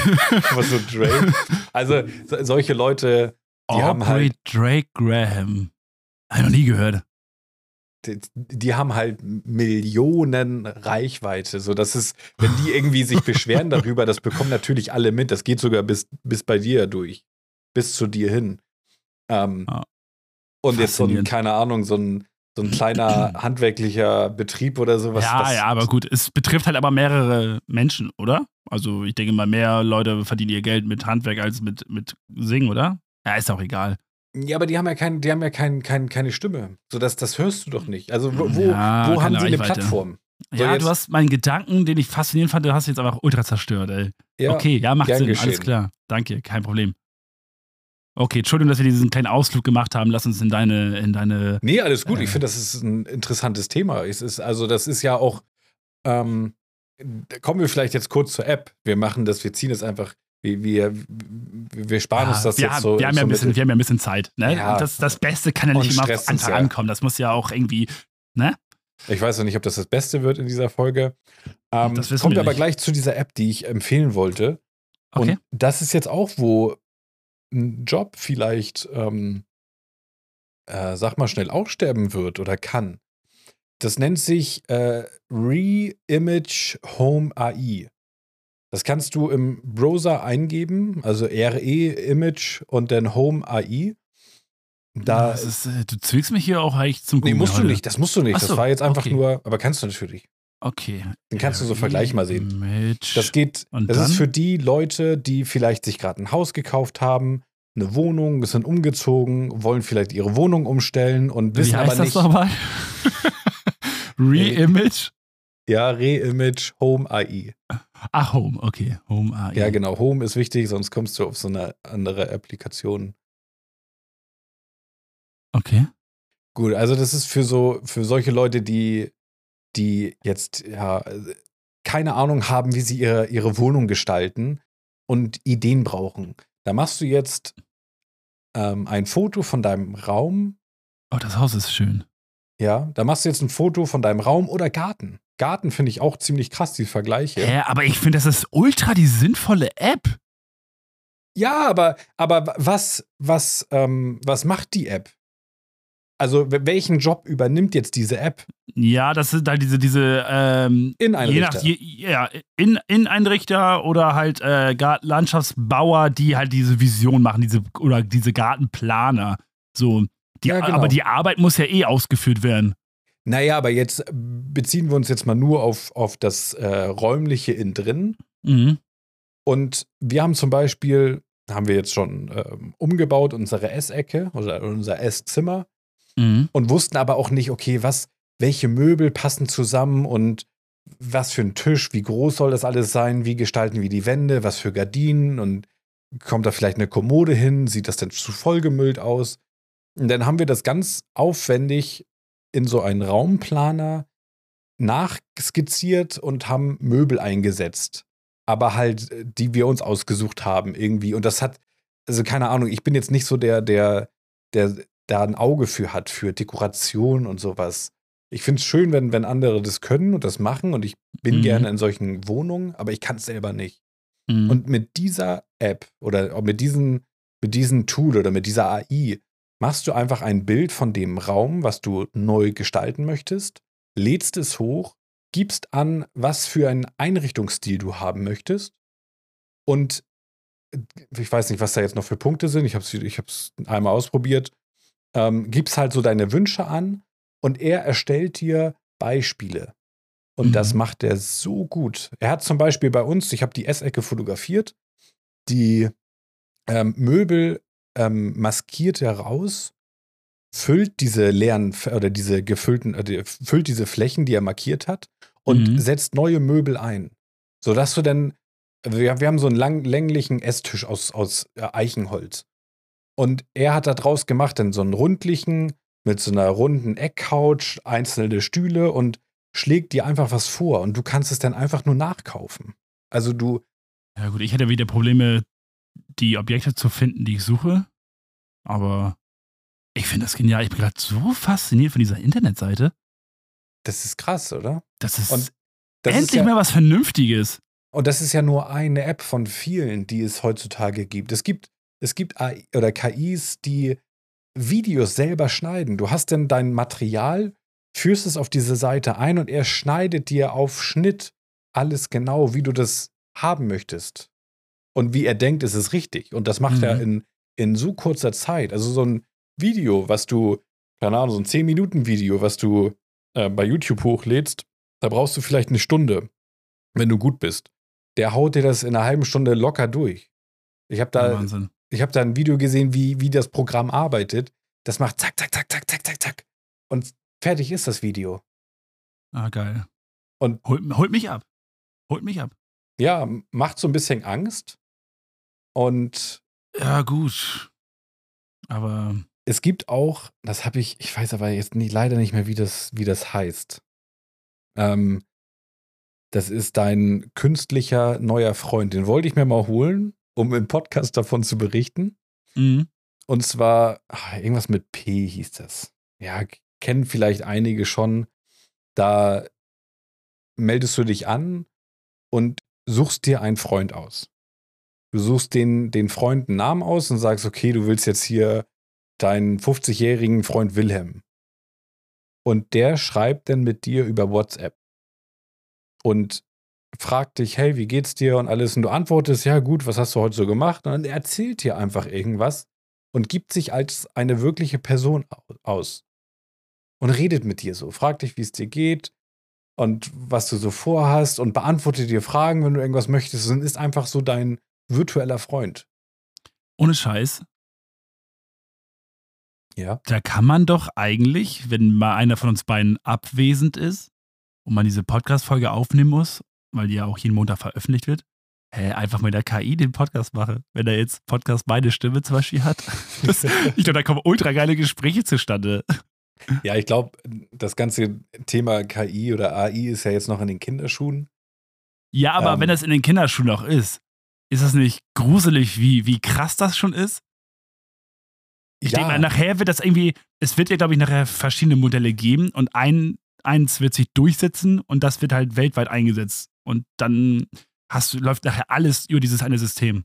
aber so Drake. Also, so, solche Leute, die Aubrey haben halt. Drake Graham. Habe ich noch nie gehört die, die, haben halt Millionen Reichweite. So, dass es, wenn die irgendwie sich beschweren darüber, das bekommen natürlich alle mit. Das geht sogar bis, bis bei dir durch. Bis zu dir hin. Ähm, ah, und jetzt so ein, keine Ahnung, so ein, so ein kleiner handwerklicher Betrieb oder sowas. Ja, ja, aber gut, es betrifft halt aber mehrere Menschen, oder? Also ich denke mal, mehr Leute verdienen ihr Geld mit Handwerk als mit, mit Singen, oder? Ja, ist auch egal. Ja, aber die haben ja, kein, die haben ja kein, kein, keine Stimme. So, das, das hörst du doch nicht. Also, wo, ja, wo haben sie eine Plattform? So, ja, du hast meinen Gedanken, den ich faszinierend fand, du hast jetzt einfach ultra zerstört, ey. Ja, okay, ja, macht Sinn, geschehen. alles klar. Danke, kein Problem. Okay, Entschuldigung, dass wir diesen kleinen Ausflug gemacht haben. Lass uns in deine. In deine nee, alles gut. Äh, ich finde, das ist ein interessantes Thema. Es ist, also, das ist ja auch. Ähm, kommen wir vielleicht jetzt kurz zur App. Wir machen das, wir ziehen es einfach wir, wir, wir sparen ja, uns das wir jetzt haben, so. Wir haben, ja ein bisschen, wir haben ja ein bisschen Zeit. Ne? Ja, das, das Beste kann ja nicht immer auf Anfang ja. ankommen. Das muss ja auch irgendwie, ne? Ich weiß noch nicht, ob das das Beste wird in dieser Folge. Ähm, das kommt aber nicht. gleich zu dieser App, die ich empfehlen wollte. Okay. Und das ist jetzt auch, wo ein Job vielleicht, ähm, äh, sag mal schnell, aussterben wird oder kann. Das nennt sich äh, Re-Image Home AI. Das kannst du im Browser eingeben, also RE Image und dann Home AI. Da ja, ist, äh, du zwingst mich hier auch eigentlich zum Google. Nee, musst du nicht, das musst du nicht. So, das war jetzt einfach okay. nur, aber kannst du natürlich. Okay. Dann kannst du so Vergleich mal sehen. Image. Das geht, und das dann? ist für die Leute, die vielleicht sich gerade ein Haus gekauft haben, eine Wohnung, sind umgezogen, wollen vielleicht ihre Wohnung umstellen und wissen Wie heißt aber nicht. Das nochmal? Re-Image? Ja, Re-Image Home AI. Ach, Home, okay. Home AI. Ja, genau. Home ist wichtig, sonst kommst du auf so eine andere Applikation. Okay. Gut, also das ist für so, für solche Leute, die, die jetzt ja keine Ahnung haben, wie sie ihre, ihre Wohnung gestalten und Ideen brauchen. Da machst du jetzt ähm, ein Foto von deinem Raum. Oh, das Haus ist schön. Ja, da machst du jetzt ein Foto von deinem Raum oder Garten. Garten finde ich auch ziemlich krass, die Vergleiche. Hä, aber ich finde, das ist ultra die sinnvolle App. Ja, aber, aber was, was, ähm, was macht die App? Also, welchen Job übernimmt jetzt diese App? Ja, das sind halt diese, diese ähm, Inneneinrichter. Je nach, je, ja, in, Inneneinrichter oder halt äh, Landschaftsbauer, die halt diese Vision machen, diese, oder diese Gartenplaner. So, Die, Ja, genau. Aber die Arbeit muss ja eh ausgeführt werden. Naja, aber jetzt beziehen wir uns jetzt mal nur auf, auf das äh, räumliche innen drin. Mhm. Und wir haben zum Beispiel, haben wir jetzt schon ähm, umgebaut, unsere Essecke oder unser Esszimmer Mhm. und wussten aber auch nicht, okay, was, welche Möbel passen zusammen und was für ein Tisch, wie groß soll das alles sein, wie gestalten wir die Wände, was für Gardinen und kommt da vielleicht eine Kommode hin, sieht das denn zu vollgemüllt aus? Und dann haben wir das ganz aufwendig in so einen Raumplaner nachskizziert und haben Möbel eingesetzt. Aber halt, äh, die wir uns ausgesucht haben irgendwie. Und das hat, also keine Ahnung, ich bin jetzt nicht so der, der, der da ein Auge für hat, für Dekoration und sowas. Ich finde es schön, wenn, wenn andere das können und das machen und ich bin Mhm. gerne in solchen Wohnungen, aber ich kann es selber nicht. Mhm. Und mit dieser App oder mit diesem, mit diesem Tool oder mit dieser AI machst du einfach ein Bild von dem Raum, was du neu gestalten möchtest, lädst es hoch, gibst an, was für einen Einrichtungsstil du haben möchtest und äh, ich weiß nicht, was da jetzt noch für Punkte sind. Ich habe es ich hab's einmal ausprobiert. Ähm, gibst halt so deine Wünsche an und er erstellt dir Beispiele. Und Mhm. das macht er so gut. Er hat zum Beispiel bei uns, ich habe die Essecke fotografiert, die ähm, Möbel ähm, maskiert er raus, füllt diese leeren oder diese gefüllten, äh, füllt diese Flächen, die er markiert hat und Mhm. setzt neue Möbel ein. Sodass du dann, wir, wir haben so einen lang, länglichen Esstisch aus, aus äh, Eichenholz. Und er hat da draus gemacht dann so einen rundlichen, mit so einer runden Eckcouch, einzelne Stühle und schlägt dir einfach was vor und du kannst es dann einfach nur nachkaufen. Also du, Ja, gut, ich hätte wieder Probleme, die Objekte zu finden, die ich suche. Aber ich finde das genial. Ich bin gerade so fasziniert von dieser Internetseite. das ist krass, oder? Das ist Und das endlich ist ja, mal was Vernünftiges. Und das ist ja nur eine App von vielen, die es heutzutage gibt. Es gibt, es gibt AI oder KIs, die Videos selber schneiden. Du hast dann dein Material, führst es auf diese Seite ein und er schneidet dir auf Schnitt alles genau, wie du das haben möchtest. Und wie er denkt, ist es richtig. Und das macht er Mhm. in, in so kurzer Zeit. Also so ein Video, was du, keine Ahnung, so ein 10-Minuten-Video, was du äh, bei YouTube hochlädst, da brauchst du vielleicht eine Stunde, wenn du gut bist der haut dir das in einer halben Stunde locker durch. Ich habe da, Wahnsinn. Ich hab da ein Video gesehen, wie, wie das Programm arbeitet. Das macht zack, zack, zack, zack, zack, zack, zack. Und fertig ist das Video. Ah, geil. Und- holt, holt mich ab. Holt mich ab. Ja, macht so ein bisschen Angst. Und Ja, gut. Aber es gibt auch, das habe ich, ich weiß aber jetzt nie, leider nicht mehr, wie das, wie das heißt. Ähm, das ist dein künstlicher neuer Freund. Den wollte ich mir mal holen, um im Podcast davon zu berichten. mhm. Und zwar, ach, irgendwas mit P hieß das. Ja, kennen vielleicht einige schon. Da meldest du dich an und suchst dir einen Freund aus. Du suchst den, den Freund einen Namen aus und sagst, okay, du willst jetzt hier deinen 50-jährigen Freund Wilhelm. Und der schreibt dann mit dir über WhatsApp und fragt dich, hey, wie geht's dir und alles. Und du antwortest, ja gut, was hast du heute so gemacht? Und dann erzählt dir einfach irgendwas und gibt sich als eine wirkliche Person au- aus. Und redet mit dir so, fragt dich, wie es dir geht und was du so vorhast und beantwortet dir Fragen, wenn du irgendwas möchtest und ist einfach so dein virtueller Freund. ohne Scheiß, Ja. da kann man doch eigentlich, wenn mal einer von uns beiden abwesend ist und man diese Podcast-Folge aufnehmen muss, weil die ja auch jeden Montag veröffentlicht wird, hä, einfach mit der KI den Podcast mache. Wenn er jetzt Podcast meine Stimme zum Beispiel hat. Das, ich glaube, da kommen ultra geile Gespräche zustande. Ja, ich glaube, das ganze Thema KI oder AI ist ja jetzt noch in den Kinderschuhen. Ja, aber Ähm. wenn das in den Kinderschuhen noch ist, ist das nicht gruselig, wie, wie krass das schon ist? Ich Ja. denke mal, nachher wird das irgendwie, es wird ja, glaube ich, nachher verschiedene Modelle geben und ein, eins wird sich durchsetzen und das wird halt weltweit eingesetzt. Und dann hast läuft nachher alles über dieses eine System.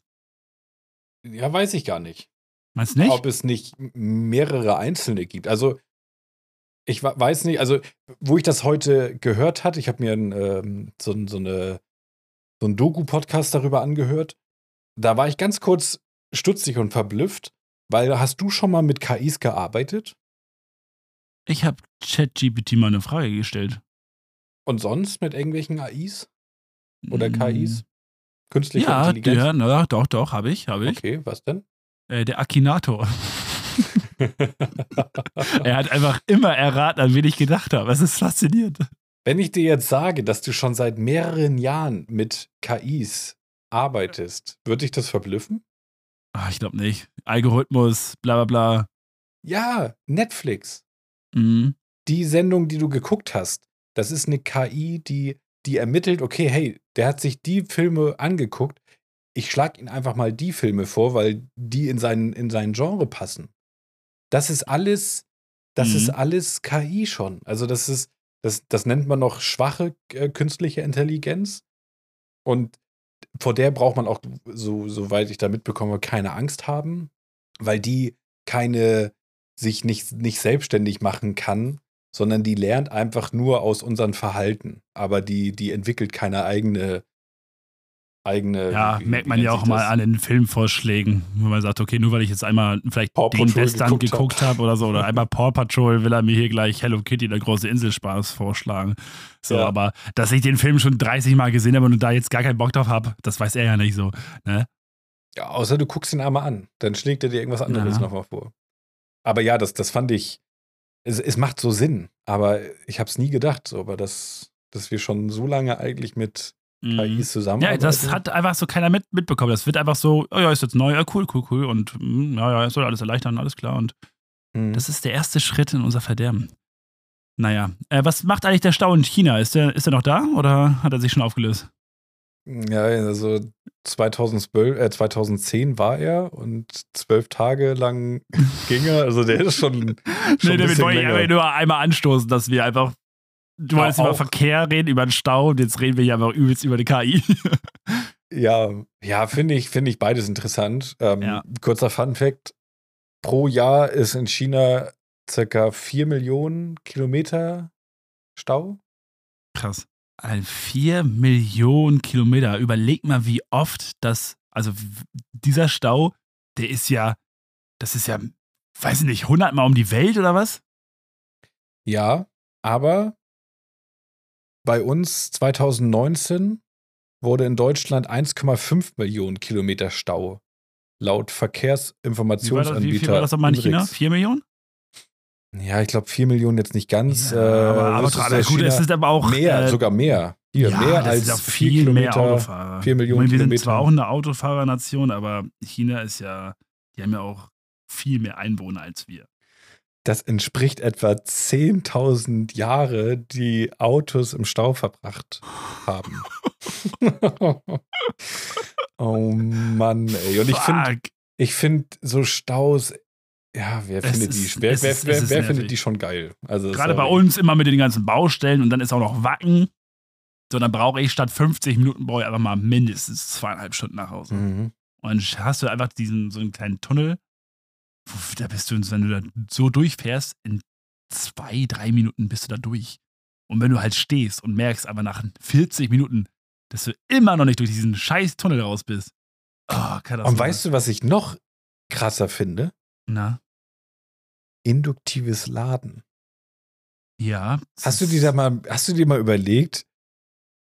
Ja, weiß ich gar nicht. Meinst du nicht? ob es nicht mehrere einzelne gibt. Also ich weiß nicht, also wo ich das heute gehört hatte, ich habe mir ein, ähm, so, ein- so, eine, so einen Doku-Podcast darüber angehört. Da war ich ganz kurz stutzig und verblüfft, weil hast du schon mal mit KIs gearbeitet? Ich habe ChatGPT mal eine Frage gestellt. Und sonst mit irgendwelchen AIs oder Mm, KIs? Künstliche Ja, Intelligenz? ja, na, doch, doch, habe ich, habe ich. Okay, was denn? Äh, der Akinator. er hat einfach immer erraten, an wen ich gedacht habe. Es ist faszinierend. Wenn ich dir jetzt sage, dass du schon seit mehreren Jahren mit KIs arbeitest, würde dich das verblüffen? Ach, ich glaube nicht. Algorithmus, bla bla bla. Ja, Netflix. Mhm. Die Sendung, die du geguckt hast, das ist eine KI, die, die ermittelt, okay, hey, der hat sich die Filme angeguckt. Ich schlage ihm einfach mal die Filme vor, weil die in sein, in sein Genre passen. Das ist alles, das Mhm. ist alles KI schon. Also das ist, das, das nennt man noch schwache äh, künstliche Intelligenz. Und vor der braucht man auch, so, soweit ich da mitbekomme, keine Angst haben, weil die keine, sich nicht, nicht selbstständig machen kann, sondern die lernt einfach nur aus unserem Verhalten. Aber die, die entwickelt keine eigene, eigene. Ja, merkt man ja auch mal an den Filmvorschlägen, wenn man sagt, okay, nur weil ich jetzt einmal vielleicht Paw den Patrol Western geguckt habe oder so, oder einmal Paw Patrol, will er mir hier gleich Hello Kitty, der große Inselspaß vorschlagen. So, Ja. aber dass ich den Film schon 30 Mal gesehen habe und da jetzt gar keinen Bock drauf habe, das weiß er ja nicht so. Ne? Ja, außer du guckst ihn einmal an. Dann schlägt er dir irgendwas anderes Ja. nochmal vor. Aber ja, das, das fand ich. Es, es macht so Sinn. Aber ich habe es nie gedacht, so, aber das, dass wir schon so lange eigentlich mit Mhm. KIs Ja, zusammenarbeiten. das hat einfach so keiner mit, mitbekommen. Das wird einfach so, oh ja, ist jetzt neu, ja, cool, cool, cool. Und mm, ja, ja, es soll alles erleichtern, alles klar. Und Mhm. das ist der erste Schritt in unser Verderben. Naja, äh, was macht eigentlich der Stau in China? Ist der, ist der noch da oder hat er sich schon aufgelöst? Ja, also 2012, äh, 2010 war er und zwölf Tage lang ging er. Also der ist schon, schon Nee, damit wollte ich länger. nur einmal anstoßen, dass wir einfach. Du Ja, wolltest über. Verkehr reden, über den Stau und jetzt reden wir hier einfach übelst über die KI. Ja, ja, finde ich, finde ich beides interessant. Ähm, Ja. Kurzer Fun Fact: Pro Jahr ist in China circa 4 Millionen Kilometer Stau. Krass. Ein 4 Millionen Kilometer. Überleg mal, wie oft das. Also dieser Stau, der ist ja. Das ist ja, weiß ich nicht, 100 Mal um die Welt oder was? Ja, aber bei uns 2019 wurde in Deutschland 1,5 Millionen Kilometer Stau. Laut Wie war das, Verkehrsinformationsanbieter. wie viel war das nochmal in China? Inrix. 4 Millionen? Ja, ich glaube 4 Millionen jetzt nicht ganz. Ja, äh, aber, du, aber dass gut, es ist aber auch. mehr, äh, sogar mehr. Hier, ja, mehr als ist auch 4 viel mehr Kilometer. Autofahrer. 4 Millionen meine, wir sind Kilometer. zwar auch eine Autofahrernation, aber China ist ja, die haben ja auch viel mehr Einwohner als wir. Das entspricht etwa 10.000 Jahre, die Autos im Stau verbracht haben. oh Mann, ey. Und ich finde, ich finde so Staus, ja, wer Es findet ist- die, wer, wer, ist- wer, findet die schon geil? Also, Gerade bei uns immer mit den ganzen Baustellen und dann ist auch noch Wacken. So, dann brauche ich statt 50 Minuten brauche ich einfach mal mindestens zweieinhalb Stunden nach Hause. Mhm. Und dann hast du einfach diesen so einen kleinen Tunnel. Da bist du, wenn du da so durchfährst, in zwei, drei Minuten bist du da durch. Und wenn du halt stehst und merkst, aber nach 40 Minuten, dass du immer noch nicht durch diesen scheiß Tunnel raus bist. Oh. Und weißt du, was ich noch krasser finde? Na, Induktives Laden. ja. Hast du dir da mal, hast du dir mal überlegt?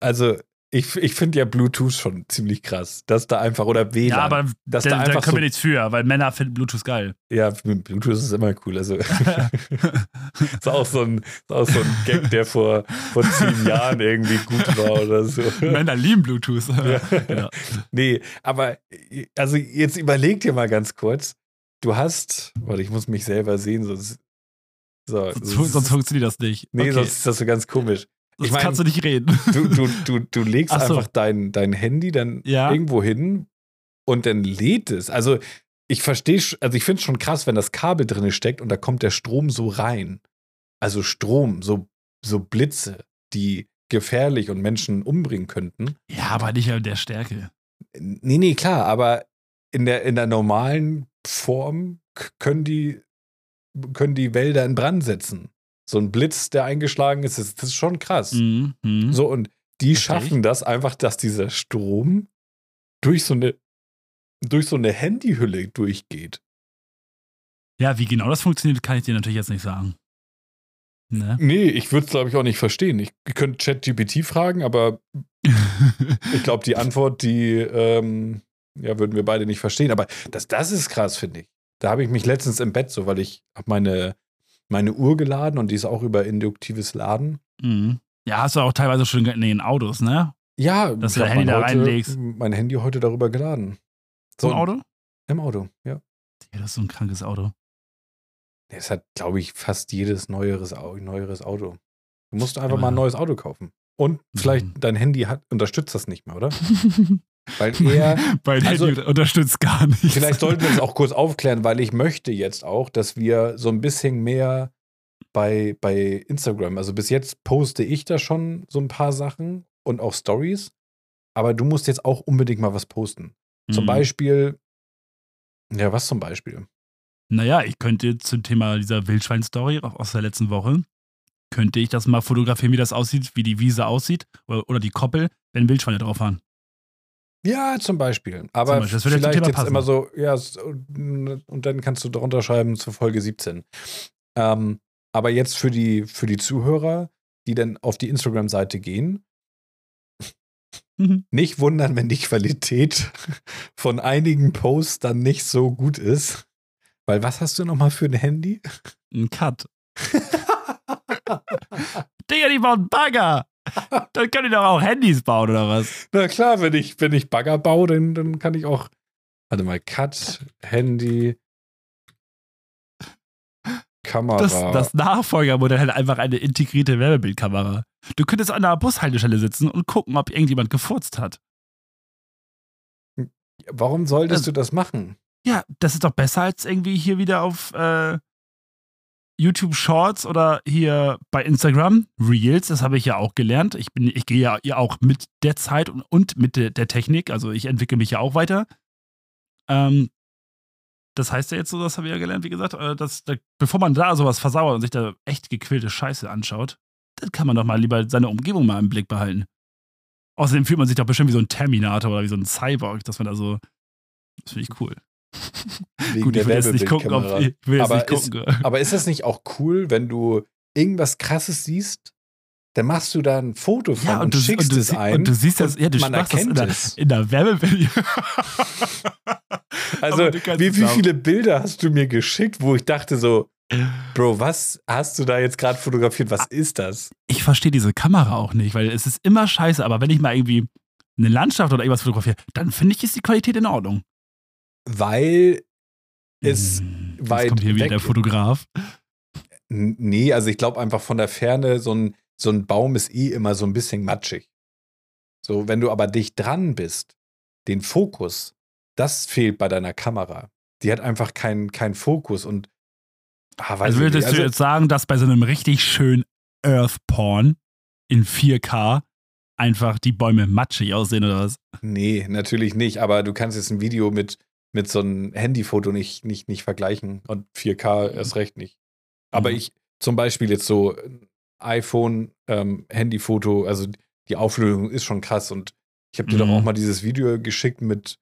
Also, ich, ich finde ja Bluetooth schon ziemlich krass, dass da einfach, oder WLAN, Ja, aber dass da, da da einfach können so, wir nichts für, weil Männer finden Bluetooth geil. ja, Bluetooth ist immer cool, also ist auch so ein, ist auch so ein Gag, der vor, vor zehn Jahren irgendwie gut war oder so. Männer lieben Bluetooth. Ja. Genau. Nee, aber also jetzt überleg dir mal ganz kurz. Du hast, warte, ich muss mich selber sehen, sonst. So, Sonst, sonst funktioniert das nicht. nee, okay. sonst ist das so ganz komisch. sonst ich mein- kannst du nicht reden. Du, du, du, du legst so. einfach dein, dein Handy dann Ja. irgendwo hin und dann lädt es. Also ich verstehe, also ich finde es schon krass, wenn das Kabel drin steckt und da kommt der Strom so rein. Also Strom, so, so Blitze, die gefährlich und Menschen umbringen könnten. Ja, aber nicht in der Stärke. Nee, nee, klar, aber in der, in der normalen Form können die, können die Wälder in Brand setzen. So ein Blitz, der eingeschlagen ist, das, ist schon krass. Mhm. mhm. So, und die Versteh ich. schaffen das einfach, dass dieser Strom durch so eine, durch so eine Handyhülle durchgeht. Ja, wie genau das funktioniert, kann ich dir natürlich jetzt nicht sagen. Ne? Nee, ich würde es, glaube ich, auch nicht verstehen. Ich, ich könnte ChatGPT fragen, aber ich glaube, die Antwort, die ähm, ja, würden wir beide nicht verstehen. Aber das, das ist krass, finde ich. Da habe ich mich letztens im Bett so, weil ich habe meine, meine Uhr geladen und die ist auch über induktives Laden. Mhm. Ja, hast du auch teilweise schon in den Autos, ne? Ja, Dass du dein Handy mein da heute, reinlegst. Mein Handy heute darüber geladen. So ein Auto? Im Auto, ja. Ja, das ist so ein krankes Auto. Es hat, glaube ich, fast jedes neueres, neueres Auto. Du musst einfach Ja. mal ein neues Auto kaufen. Und vielleicht Mhm. dein Handy hat, unterstützt das nicht mehr, oder? Weil er, Mein Also- unterstützt gar nichts. vielleicht sollten wir es auch kurz aufklären, weil ich möchte jetzt auch, dass wir so ein bisschen mehr bei, bei Instagram, also bis jetzt poste ich da schon so ein paar Sachen und auch Stories, aber du musst jetzt auch unbedingt mal was posten. Zum Mhm. Beispiel, ja, was zum Beispiel? Naja, ich könnte zum Thema dieser Wildschwein-Story aus der letzten Woche, könnte ich das mal fotografieren, wie das aussieht, wie die Wiese aussieht oder, oder die Koppel, wenn Wildschweine drauf waren. Ja, zum Beispiel. Aber Zum Beispiel, das vielleicht jetzt passen. immer so, ja, und dann kannst du darunter schreiben zur Folge 17. Ähm, aber jetzt für die, für die Zuhörer, die dann auf die Instagram-Seite gehen, Mhm. nicht wundern, wenn die Qualität von einigen Posts dann nicht so gut ist. Weil was hast du nochmal für ein Handy? Ein Cut. Digga, die bauen Bagger. Dann können die doch auch Handys bauen, oder was? Na klar, wenn ich, wenn ich Bagger baue, dann, dann kann ich auch. Warte mal, Cut, Handy, Kamera. Das, das Nachfolgermodell hat einfach eine integrierte Wärmebildkamera. Du könntest an der Bushaltestelle sitzen und gucken, ob irgendjemand gefurzt hat. Warum solltest Also- du das machen? Ja, das ist doch besser als irgendwie hier wieder auf äh, YouTube Shorts oder hier bei Instagram Reels. Das habe ich ja auch gelernt. Ich, bin, ich gehe ja, auch mit der Zeit und, und mit der, der Technik. Also ich entwickle mich ja auch weiter. Ähm, das heißt ja jetzt so, das habe ich ja gelernt, wie gesagt, äh, dass, da, bevor man da sowas versauert und sich da echt gequälte Scheiße anschaut, dann kann man doch mal lieber seine Umgebung mal im Blick behalten. Außerdem fühlt man sich doch bestimmt wie so ein Terminator oder wie so ein Cyborg, dass man da so. Das finde ich cool. Gut, ich will jetzt nicht gucken, ob ich will jetzt Aber nicht gucken. Aber ist das nicht auch cool, wenn du irgendwas krasses siehst, dann machst du da ein Foto von ja, und, und, du, schickst und, es ein. und du siehst das, ja, du man machst das in erkennt der, in der Wärmebildung. Also, wie, wie viele Bilder hast du mir geschickt, wo ich dachte so, Bro, was hast du da jetzt gerade fotografiert? Was ist das? Ich verstehe diese Kamera auch nicht, weil es ist immer scheiße, aber wenn ich mal irgendwie eine Landschaft oder irgendwas fotografiere, dann finde ich, ist die Qualität in Ordnung. Weil es Hm, jetzt weit kommt hier wieder weg- der Fotograf. Nee, also ich glaube einfach von der Ferne, so ein, so ein Baum ist eh immer so ein bisschen matschig. So, wenn du aber dicht dran bist, den Fokus, das fehlt bei deiner Kamera. Die hat einfach keinen keinen Fokus und ah, Also würdest du jetzt sagen, dass bei so einem richtig schönen Earth Porn in 4K einfach die Bäume matschig aussehen oder was? Nee, natürlich nicht, aber du kannst jetzt ein Video mit, mit so einem Handyfoto nicht, nicht, nicht vergleichen und 4K erst recht nicht. Aber Mhm. ich, zum Beispiel jetzt so ein iPhone, ähm, Handyfoto, also die Auflösung ist schon krass und ich habe dir doch Mhm. auch mal dieses Video geschickt mit,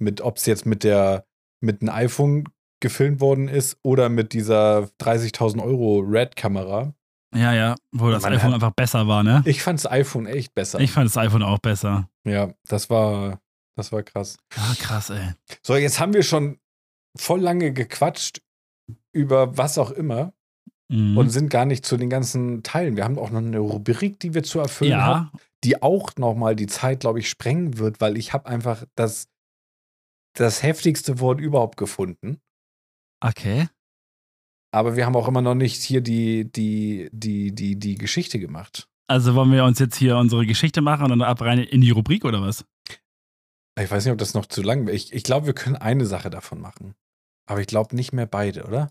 mit ob es jetzt mit der, mit einem iPhone gefilmt worden ist oder mit dieser 30.000 Euro Red-Kamera. Ja, ja, wo das Man iPhone hat- einfach besser war, ne? Ich fand das iPhone echt besser. Ich fand das iPhone auch besser. ja, das war, das war krass. Ah, krass, ey. So, jetzt haben wir schon voll lange gequatscht über was auch immer Mhm. und sind gar nicht zu den ganzen Teilen. Wir haben auch noch eine Rubrik, die wir zu erfüllen haben, ja, die auch nochmal die Zeit, glaube ich, sprengen wird, weil ich habe einfach das, das heftigste Wort überhaupt gefunden. okay. Aber wir haben auch immer noch nicht hier die, die, die, die, die Geschichte gemacht. Also wollen wir uns jetzt hier unsere Geschichte machen und dann ab rein in die Rubrik oder was? Ich weiß nicht, ob das noch zu lang wäre. Ich, ich glaube, wir können eine Sache davon machen. Aber ich glaube nicht mehr beide, oder?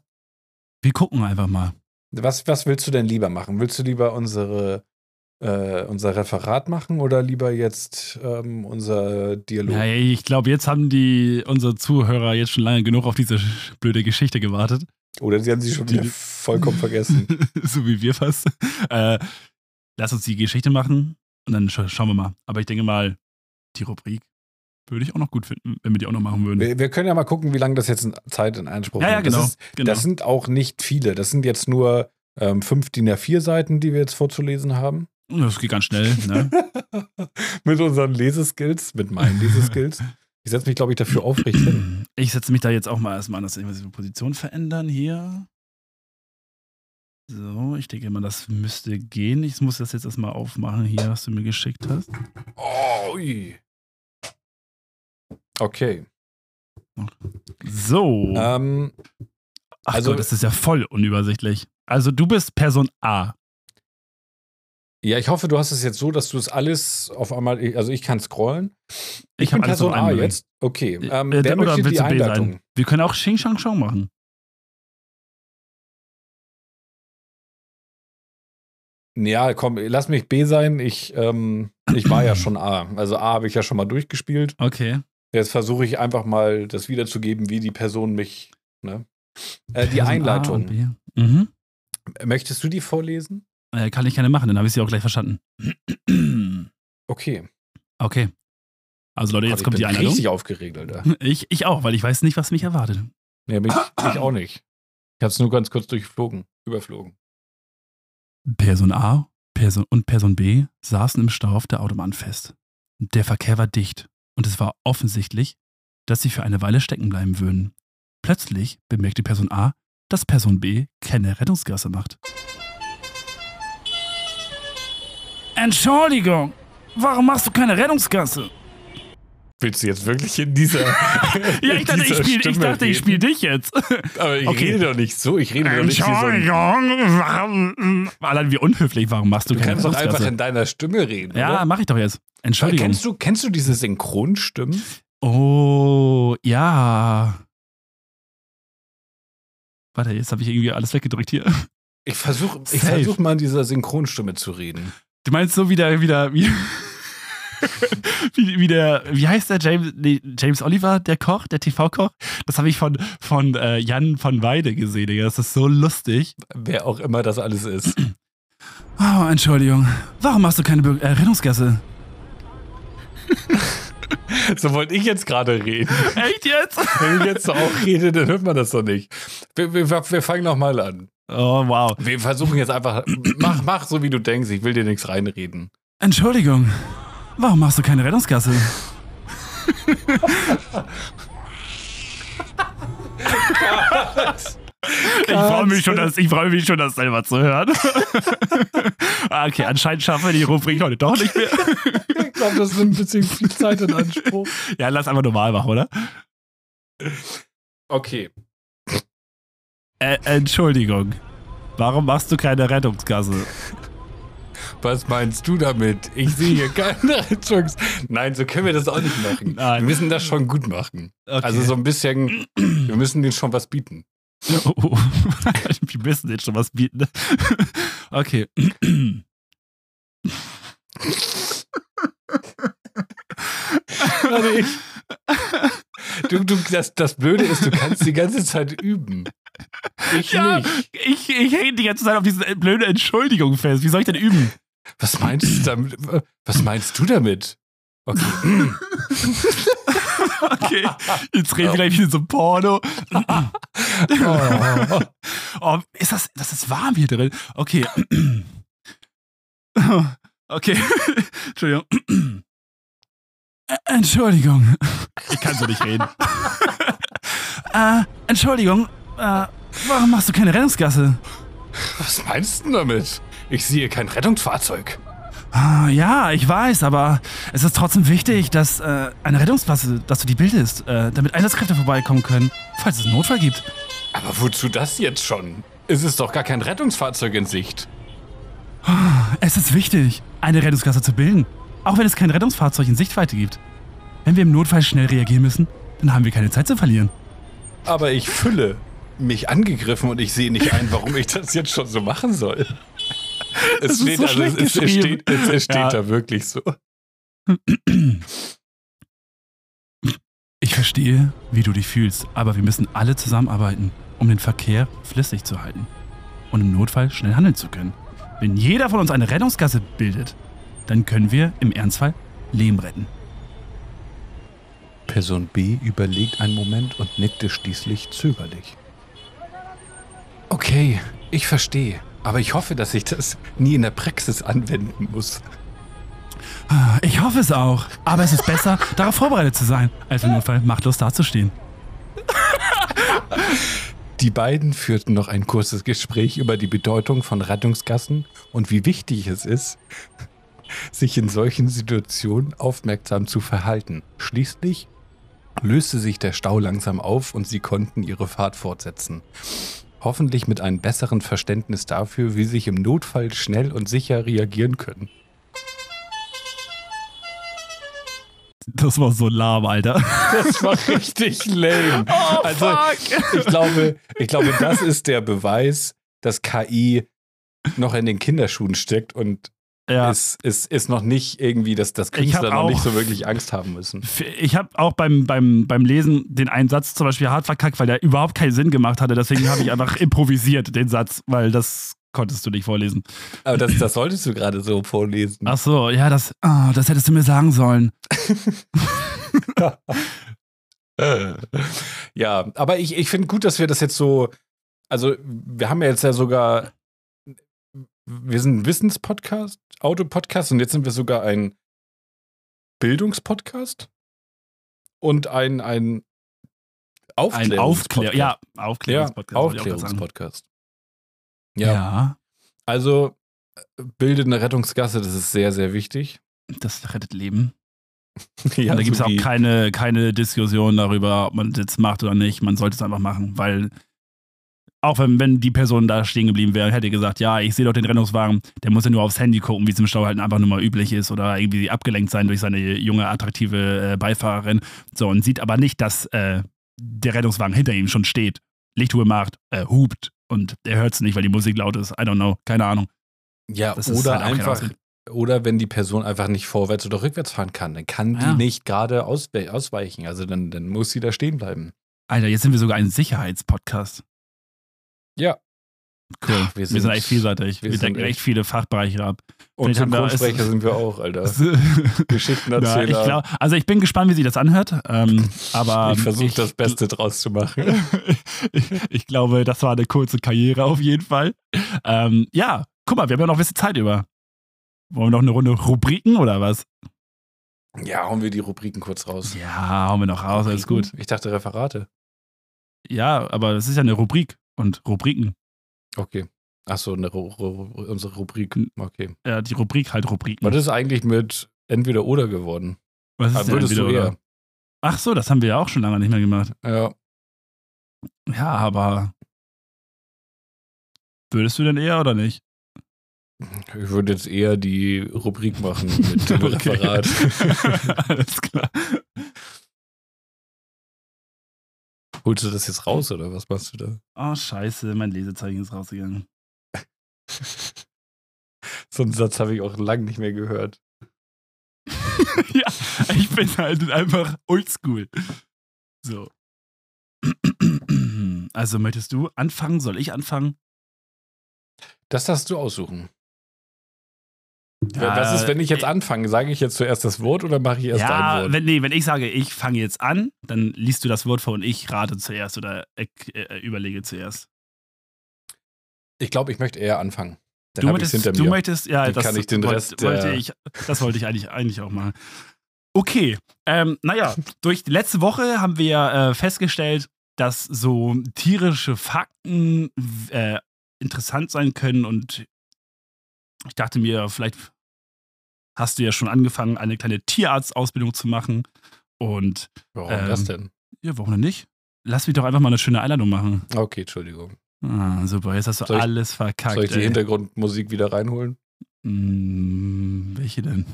Wir gucken einfach mal. Was, was willst du denn lieber machen? Willst du lieber unsere, äh, unser Referat machen oder lieber jetzt ähm, unser Dialog? Ja, ich glaube, jetzt haben die unsere Zuhörer jetzt schon lange genug auf diese blöde Geschichte gewartet. Oder sie haben sie schon wieder Die- vollkommen vergessen. so wie wir fast. Äh, lass uns die Geschichte machen und dann scha schauen wir mal. Aber ich denke mal, die Rubrik würde ich auch noch gut finden, wenn wir die auch noch machen würden. Wir, wir können ja mal gucken, wie lange das jetzt in Zeit in Anspruch ja, ja, nimmt. genau. Das, ist, genau. das sind auch nicht viele. Das sind jetzt nur ähm, fünf DIN A4 Seiten, die wir jetzt vorzulesen haben. Das geht ganz schnell, ne? mit unseren Leseskills, mit meinen Leseskills. Ich setze mich, glaube ich, dafür aufrecht hin. Ich setze mich da jetzt auch mal erstmal an, dass ich die Position verändern hier. So, ich denke mal, das müsste gehen. Ich muss das jetzt erstmal aufmachen hier, was du mir geschickt hast. Oh, ui. Okay. So. Ähm, Ach also- Gott, das ist ja voll unübersichtlich. Also du bist Person A. ja, ich hoffe, du hast es jetzt so, dass du es alles auf einmal, also ich kann scrollen. Ich, hab bin Person A jetzt. Okay. Ähm, Äh, wer oder möchte willst die du B Einleitung? sein? Wir können auch Xing Shang Shang machen. Ja, komm, lass mich B sein. Ich, ähm, ich war ja schon A. Also A habe ich ja schon mal durchgespielt. Okay. Jetzt versuche ich einfach mal das wiederzugeben, wie die Person mich. Ne? Äh, die A Einleitung. B. Mhm. Möchtest du die vorlesen? Äh, kann ich gerne machen, dann habe ich sie auch gleich verstanden. Okay. okay. Also Leute, jetzt Gott, kommt ich die bin Einladung. richtig aufgeregt, Alter. Ich, ich auch, weil ich weiß nicht, was mich erwartet. Nee, mich, ich auch nicht. Ich habe es nur ganz kurz durchflogen, überflogen. Person A Person und Person B saßen im Stau auf der Autobahn fest. Der Verkehr war dicht und es war offensichtlich, dass sie für eine Weile stecken bleiben würden. Plötzlich bemerkte Person A, dass Person B keine Rettungsgasse macht. Entschuldigung, warum machst du keine Rettungsgasse? Willst du jetzt wirklich in dieser. Ja, ich dachte, ich spiele ich, spiel dich jetzt. Aber ich Okay. rede doch nicht so. Ich rede doch nicht so warum. Allein wie unhöflich, warum machst du, Du keine kannst doch einfach in deiner Stimme reden. Ja, oder? mach ich doch jetzt. Entschuldigung. Kennst du, kennst du diese Synchronstimmen? Oh, ja. Warte, jetzt habe ich irgendwie alles weggedrückt hier. Ich versuche ich versuch mal in dieser Synchronstimme zu reden. Du meinst so wie der, wie der, wie, wie, wie der, wie heißt der James, nee, James Oliver, der Koch, der TV-Koch? Das habe ich von, von äh, Jan von Weide gesehen, Digga. Das ist so lustig. Wer auch immer das alles ist. Oh, Entschuldigung. Warum machst du keine Be äh, Rettungsgasse? so wollte ich jetzt gerade reden. Echt jetzt? Wenn ich jetzt so auch rede, dann hört man das doch nicht. Wir, wir, wir fangen nochmal an. Oh, wow. Wir versuchen jetzt einfach. Mach, mach so, wie du denkst. Ich will dir nichts reinreden. Entschuldigung. Warum machst du keine Rettungsgasse? Ich freue mich schon, ich freue mich schon, das selber zu hören. Ah, okay, anscheinend schaffen wir die Rubrik heute doch nicht mehr. Ich glaube, das nimmt ein bisschen viel Zeit in Anspruch. Ja, lass einfach normal machen, oder? Okay. Äh, Entschuldigung. Warum machst du keine Rettungsgasse? Was meinst du damit? Ich sehe hier keine Rettungs. Nein, so können wir das auch nicht machen. Nein. Wir müssen das schon gut machen. Okay. Also so ein bisschen, wir müssen denen schon was bieten. Oh, oh. Wir müssen jetzt schon was bieten. Okay. Warte. Du, du, das, das Blöde ist, du kannst die ganze Zeit üben. Ich Ja, nicht. ich, ich hänge die ganze Zeit auf diese blöde Entschuldigung fest. Wie soll ich denn üben? Was meinst du damit? Was meinst du damit? Okay. Okay, jetzt reden wir gleich wieder so Porno. Oh. Oh, ist das, das ist warm hier drin. Okay. Okay. Entschuldigung. Entschuldigung. Ich kann so nicht reden. äh, Entschuldigung. Äh, warum machst du keine Rettungsgasse? Was meinst du damit? Ich sehe kein Rettungsfahrzeug. Ah, Ja, ich weiß, aber es ist trotzdem wichtig, dass äh, eine Rettungsklasse, dass du die bildest, äh, damit Einsatzkräfte vorbeikommen können, falls es einen Notfall gibt. Aber wozu das jetzt schon? Es ist doch gar kein Rettungsfahrzeug in Sicht. Es ist wichtig, eine Rettungsklasse zu bilden, auch wenn es kein Rettungsfahrzeug in Sichtweite gibt. Wenn wir im Notfall schnell reagieren müssen, dann haben wir keine Zeit zu verlieren. Aber ich fühle mich angegriffen und ich sehe nicht ein, warum ich das jetzt schon so machen soll. Es steht, so also, es, es, steht, es, es steht Ja. da wirklich so. Ich verstehe, wie du dich fühlst, aber wir müssen alle zusammenarbeiten, um den Verkehr flüssig zu halten und im Notfall schnell handeln zu können. Wenn jeder von uns eine Rettungsgasse bildet, dann können wir im Ernstfall Leben retten. Person B überlegt einen Moment und nickte schließlich zögerlich. Okay, ich verstehe. Aber ich hoffe, dass ich das nie in der Praxis anwenden muss. Ich hoffe es auch. Aber es ist besser, darauf vorbereitet zu sein, als im Notfall machtlos dazustehen. Die beiden führten noch ein kurzes Gespräch über die Bedeutung von Rettungsgassen und wie wichtig es ist, sich in solchen Situationen aufmerksam zu verhalten. Schließlich löste sich der Stau langsam auf und sie konnten ihre Fahrt fortsetzen. Hoffentlich mit einem besseren Verständnis dafür, wie sich im Notfall schnell und sicher reagieren können. Das war so lahm, Alter. Das war richtig lame. Oh, also, fuck. ich glaube, ich glaube, das ist der Beweis, dass KI noch in den Kinderschuhen steckt und Ja. ist, ist, ist noch nicht irgendwie, dass das Künstler noch auch- nicht so wirklich Angst haben müssen. Ich habe auch beim, beim, beim Lesen den einen Satz zum Beispiel hart verkackt, weil der überhaupt keinen Sinn gemacht hatte. Deswegen habe ich einfach improvisiert, den Satz, weil das konntest du nicht vorlesen. Aber das, das solltest du gerade so vorlesen. Ach so, ja, das, ah, das hättest du mir sagen sollen. Ja, aber ich, ich finde gut, dass wir das jetzt so. Also, wir haben ja jetzt ja sogar. Wir sind ein Wissenspodcast, Autopodcast und jetzt sind wir sogar ein Bildungspodcast und ein, ein Ein Aufklärungspodcast. Aufklär, ja, ja, Aufklärungspodcast. sagen. Aufklärungspodcast. Ja. Ja. Also, äh, bildende Rettungsgasse, das ist sehr, sehr wichtig. das rettet Leben. ja, Und da gibt es so auch keine, keine Diskussion darüber, ob man das jetzt macht oder nicht. Man sollte es einfach machen, weil auch wenn, wenn die Person da stehen geblieben wäre, hätte gesagt, ja, ich sehe doch den Rettungswagen, der muss ja nur aufs Handy gucken, wie es im Stau halt einfach nur mal üblich ist oder irgendwie abgelenkt sein durch seine junge, attraktive äh, Beifahrerin. So, und sieht aber nicht, dass äh, der Rettungswagen hinter ihm schon steht, Lichthupe macht, äh, hupt und er hört es nicht, weil die Musik laut ist. I don't know, keine Ahnung. Ja, Das oder halt einfach, oder wenn die Person einfach nicht vorwärts oder rückwärts fahren kann, dann kann Ja. die nicht gerade auswe ausweichen. Also dann, dann muss sie da stehen bleiben. Alter, jetzt sind wir sogar ein Sicherheitspodcast. Ja. Cool. Ach, wir wir, sind- sind, echt vielseitig. wir Wir, sind decken echt viele Fachbereiche ab. Und Synchronsprecher sind wir auch, Alter. ja, Geschichtenerzähler. ich glaub, also ich bin gespannt, wie sich das anhört. Ähm, aber ich versuche das Beste draus zu machen. ich, ich glaube, das war eine kurze Karriere auf jeden Fall. Ähm, ja, guck mal, wir haben ja noch ein bisschen Zeit über. Wollen wir noch eine Runde Rubriken oder was? Ja, hauen wir die Rubriken kurz raus. Ja, hauen wir noch raus, alles gut. Ich dachte Referate. Ja, aber das ist ja eine Rubrik und Rubriken. Okay. Achso, eine Ru Ru unsere Rubrik. Okay. Ja, die Rubrik halt Rubriken. Was ist eigentlich mit entweder oder geworden? was ist Aber denn entweder oder? Ach so, das haben wir ja auch schon lange nicht mehr gemacht. Ja. Ja, aber würdest du denn eher oder nicht? Ich würde jetzt eher die Rubrik machen mit dem Okay. Referat. Alles klar. Holst du das jetzt raus oder was machst du da? Oh, scheiße, mein Lesezeichen ist rausgegangen. So einen Satz habe ich auch lange nicht mehr gehört. ja, ich bin halt einfach oldschool. So. Also möchtest du anfangen? Soll ich anfangen? Das darfst du aussuchen. Ja, was ist, wenn ich jetzt äh, anfange? Sage ich jetzt zuerst das Wort oder mache ich erst ja, dein Wort? wenn, nee, wenn ich sage, ich fange jetzt an, dann liest du das Wort vor und ich rate zuerst oder äh, äh, überlege zuerst. Ich glaube, ich möchte eher anfangen. Dann Du möchtest, du mir. möchtest, ja, Dann das kann ich den wollt- Rest, wollte ich, das wollte ich eigentlich, eigentlich auch machen. Okay, ähm, naja, durch die letzte Woche haben wir äh, festgestellt, dass so tierische Fakten äh, interessant sein können und ich dachte mir, vielleicht hast du ja schon angefangen, eine kleine Tierarztausbildung zu machen und Warum ähm, das denn? ja, warum denn nicht? Lass mich doch einfach mal eine schöne Einladung machen. Okay, Entschuldigung. Ah, super, jetzt hast du Soll ich- alles verkackt. Soll ich die ey. Hintergrundmusik wieder reinholen? Mm, welche denn?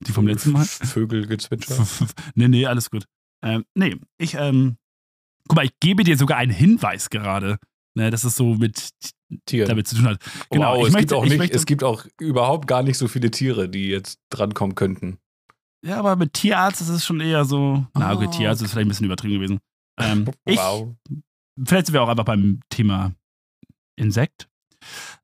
Die vom letzten Mal? Vögelgezwitscher? nee, nee, alles gut. Ähm, nee, ich, ähm, guck mal, ich gebe dir sogar einen Hinweis gerade, ne, dass es so mit Tier. damit zu tun hat. Genau, wow, ich es, möchte, gibt auch ich nicht, möchte, es gibt auch überhaupt gar nicht so viele Tiere, die jetzt drankommen könnten. ja, aber mit Tierarzt ist es schon eher so, na Oh, gut, Tierarzt ist vielleicht ein bisschen übertrieben gewesen. Ähm, ich, wow. vielleicht sind wir auch einfach beim Thema Insekt.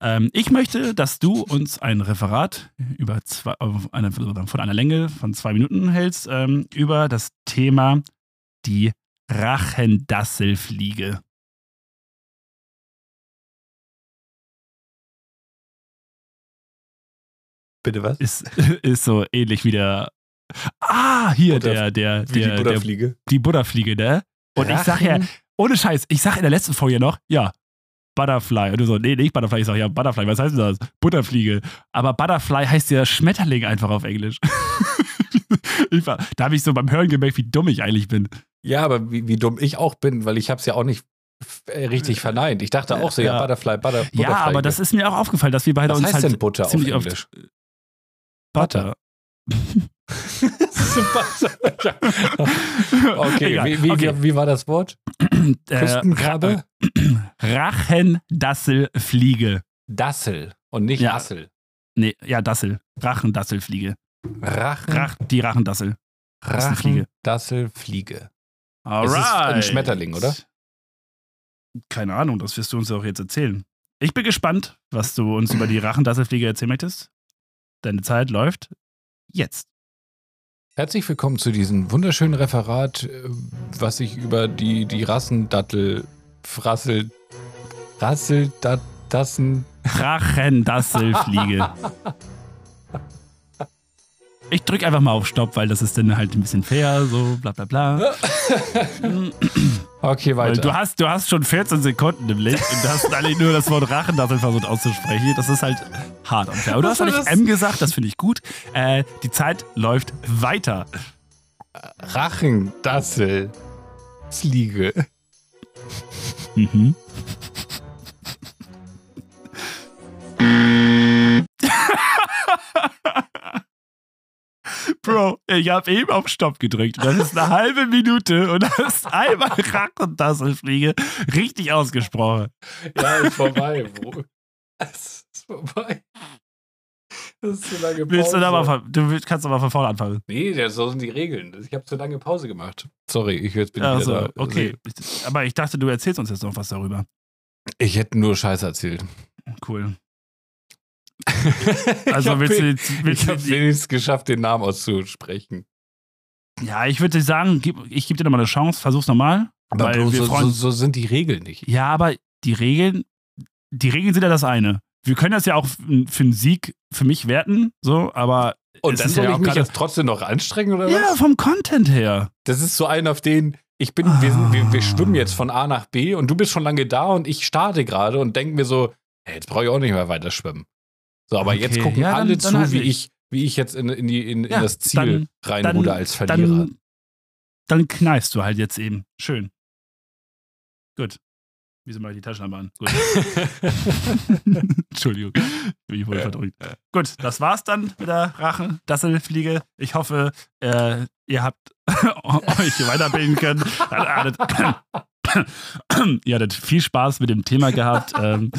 Ähm, ich möchte, dass du uns ein Referat über zwei, eine, von einer Länge von zwei Minuten hältst ähm, über das Thema die Rachendasselfliege. Bitte was? ist, ist so ähnlich wie der. Ah, hier, Butter- der, der, der, die der, Butterfliege. die Butterfliege, ne? Und ich sag ja, ohne Scheiß, ich sag in der letzten Folge noch, ja, Butterfly. Und du so, nee, nicht Butterfly. Ich sag, ja, Butterfly, was heißt denn das? Butterfliege. Aber Butterfly heißt ja Schmetterling einfach auf Englisch. war, da habe ich so beim Hören gemerkt, wie dumm ich eigentlich bin. Ja, aber wie, wie dumm ich auch bin, weil ich habe es ja auch nicht äh, richtig verneint. Ich dachte auch so, ja, Ja. Butterfly, Butter, Butterfly. Ja, aber das ist mir auch aufgefallen, dass wir beide Was uns heißt halt denn Butter auf Englisch? oft Butter. okay, wie, wie, Okay. wie, wie war das Wort? Äh, Küstenkrabbe? Rachendasselfliege. Dassel und nicht Ja. Assel. Nee, ja, Dassel. Rachendasselfliege. Rachen, Rach, die Rachendassel. Rassenfliege. Rachen, Dasselfliege. Alright. ist ein Schmetterling, oder? Keine Ahnung, das wirst du uns auch jetzt erzählen. Ich bin gespannt, was du uns über die Rachendasselfliege erzählen möchtest. Deine Zeit läuft jetzt. Herzlich willkommen zu diesem wunderschönen Referat, äh, was sich über die, die Rassendattel, Frassel, Rasseldassen, Rachendasselfliege. Ich drück einfach mal auf Stopp, weil das ist dann halt ein bisschen fair, so bla bla bla. Okay, Weil weiter. du hast, du hast schon 14 Sekunden im Licht und du hast eigentlich nur das Wort Rachendassel versucht auszusprechen. Das ist halt hart und fair. Aber du hast nicht? M gesagt, das finde ich gut. Äh, die Zeit läuft weiter. Rachendassel, Fliege. Mhm. Bro, ich habe eben auf Stopp gedrückt. Das ist eine halbe Minute und das ist einmal Rachendasselfliege richtig ausgesprochen. Ja, ist vorbei, Bro. Es ist vorbei. Das ist zu lange Pause. Willst du mal von, du kannst aber von vorne anfangen. Nee, das- so sind die Regeln. Ich habe zu lange Pause gemacht. Sorry, ich jetzt bin ich Also, wieder da. okay. Aber ich dachte, du erzählst uns jetzt noch was darüber. Ich hätte nur Scheiße erzählt. Cool. Ich Also hab willst du wen- jetzt. Willst Ich habe wenigstens geschafft, den Namen auszusprechen. ja, ich würde sagen, ich gebe dir nochmal eine Chance, versuch's nochmal. Aber Weil so, so, so sind die Regeln nicht. Ja, aber die Regeln, die Regeln sind ja das eine. Wir können das ja auch für einen Sieg für mich werten, so, aber Und dann ist soll ja ich mich jetzt trotzdem noch anstrengen, oder ja, was? vom Content her. Das ist so ein, auf den ich bin, wir, sind, wir, wir schwimmen jetzt von A nach B und du bist schon lange da und ich starte gerade und denke mir so, hey, jetzt brauche ich auch nicht mehr weiter schwimmen. So, aber jetzt Okay, gucken ja, dann- alle dann zu, halt wie ich, wie ich jetzt in, in, die, in, Ja, in das Ziel dann- reinruder als Verlierer. Dann, dann kneifst du halt jetzt eben. Schön. Gut. Wieso mache ich die Taschenlampe an? Gut. Entschuldigung. Ich bin wohl verdrückt. Gut, das war's dann mit der Rachen-Dasselfliege. Ich hoffe, äh, ihr habt euch weiterbilden können. Ihr hattet, ihr hattet viel Spaß mit dem Thema gehabt. Ähm,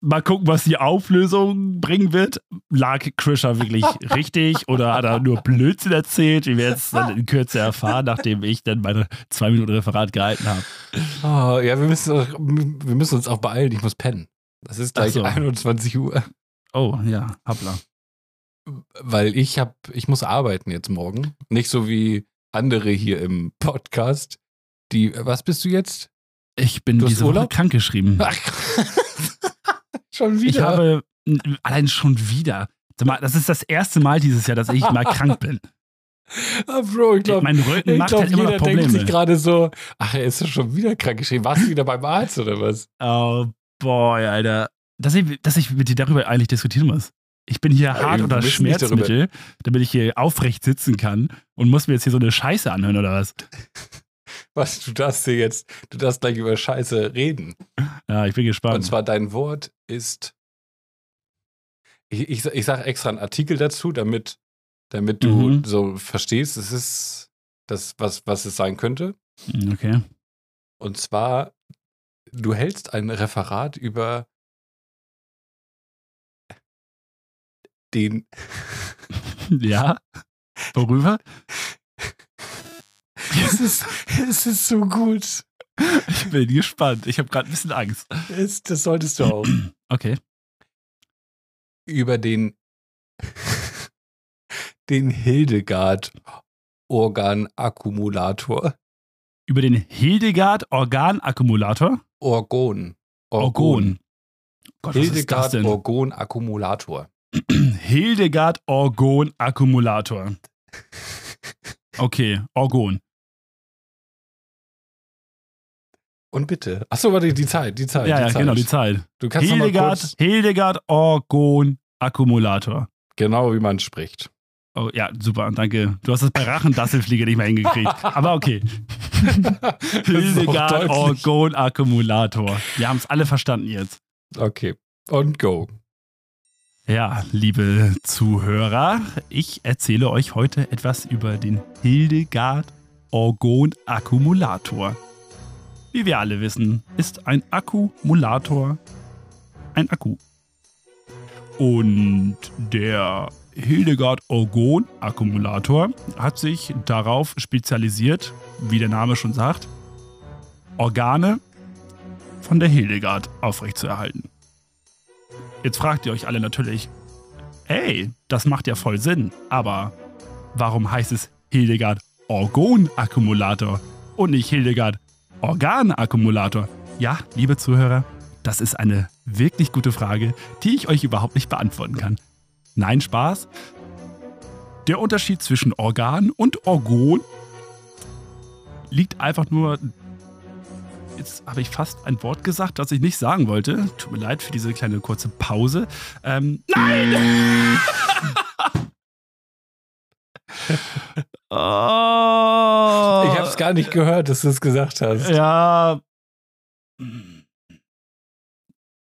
mal gucken, was die Auflösung bringen wird. Lag Krischer wirklich richtig oder hat er nur Blödsinn erzählt? Wir werden es dann in Kürze erfahren, nachdem ich dann meine zwei Minuten Referat gehalten habe. Oh, ja, wir müssen, auch- wir müssen uns auch beeilen. Ich muss pennen. Das ist gleich so. 21 Uhr. Oh, ja, hoppla. Weil ich hab, ich muss arbeiten jetzt morgen. Nicht so wie andere hier im Podcast. Die, was bist du jetzt? Ich bin Du diese Woche Urlaub? krankgeschrieben. Ach, schon wieder. Ich habe allein schon wieder. Das ist das erste Mal dieses Jahr, dass ich mal krank bin. ah, Bro, ich glaube, mein Rücken macht glaub, halt immer jeder noch denkt sich Probleme. gerade so, ach, er ist schon wieder krank geschrieben. Warst du wieder beim Arzt oder was? Oh, boy, Alter. Dass ich, dass ich mit dir darüber eigentlich diskutieren muss. Ich bin hier Ja, hart unter Schmerzmittel, damit ich hier aufrecht sitzen kann und muss mir jetzt hier so eine Scheiße anhören oder was? Was, du darfst dir jetzt, du darfst gleich über Scheiße reden. Ja, ich bin gespannt. Und zwar dein Wort ist, ich, ich, ich sage extra einen Artikel dazu, damit, damit du Mhm. so verstehst, es ist das, was, was es sein könnte. Hm, okay. Und zwar, du hältst ein Referat über den, Ja? Worüber? es ist, es ist so gut. Ich bin gespannt. Ich habe gerade ein bisschen Angst. Es, das solltest du auch. Okay. über den, den Hildegard Organakkumulator. Über den Hildegard Organakkumulator? Orgon. Orgon. Gott, Hildegard? Orgon Akkumulator. Hildegard Orgon Akkumulator. Okay, Orgon. Und bitte. Achso, warte, die Zeit, die Zeit. Ja, die ja, Zeit. genau, die Zeit. Du kannst Hildegard, Hildegard Orgon Akkumulator. genau wie man spricht. Oh ja, super, danke. Du hast es bei Rachendasselfliege nicht mehr hingekriegt. Aber okay. Das Hildegard. Orgon Akkumulator. Wir haben es alle verstanden jetzt. Okay. Und go. Ja, liebe Zuhörer, ich erzähle euch heute etwas über den Hildegard Orgon Akkumulator. Wie wir alle wissen, ist ein Akkumulator ein Akku. Und der Hildegard Orgon Akkumulator hat sich darauf spezialisiert, wie der Name schon sagt, Organe von der Hildegard aufrechtzuerhalten. Jetzt fragt ihr euch alle natürlich, hey, das macht ja voll Sinn, aber warum heißt es Hildegard Orgon Akkumulator und nicht Hildegard Organ Akkumulator? Ja, liebe Zuhörer, das ist eine wirklich gute Frage, die ich euch überhaupt nicht beantworten kann. Nein, Spaß. Der Unterschied zwischen Organ und Orgon liegt einfach nur. Jetzt habe ich fast ein Wort gesagt, das ich nicht sagen wollte. Tut mir leid für diese kleine kurze Pause. Ähm, nein! oh, Ich habe es gar nicht gehört, dass du es gesagt hast. Ja.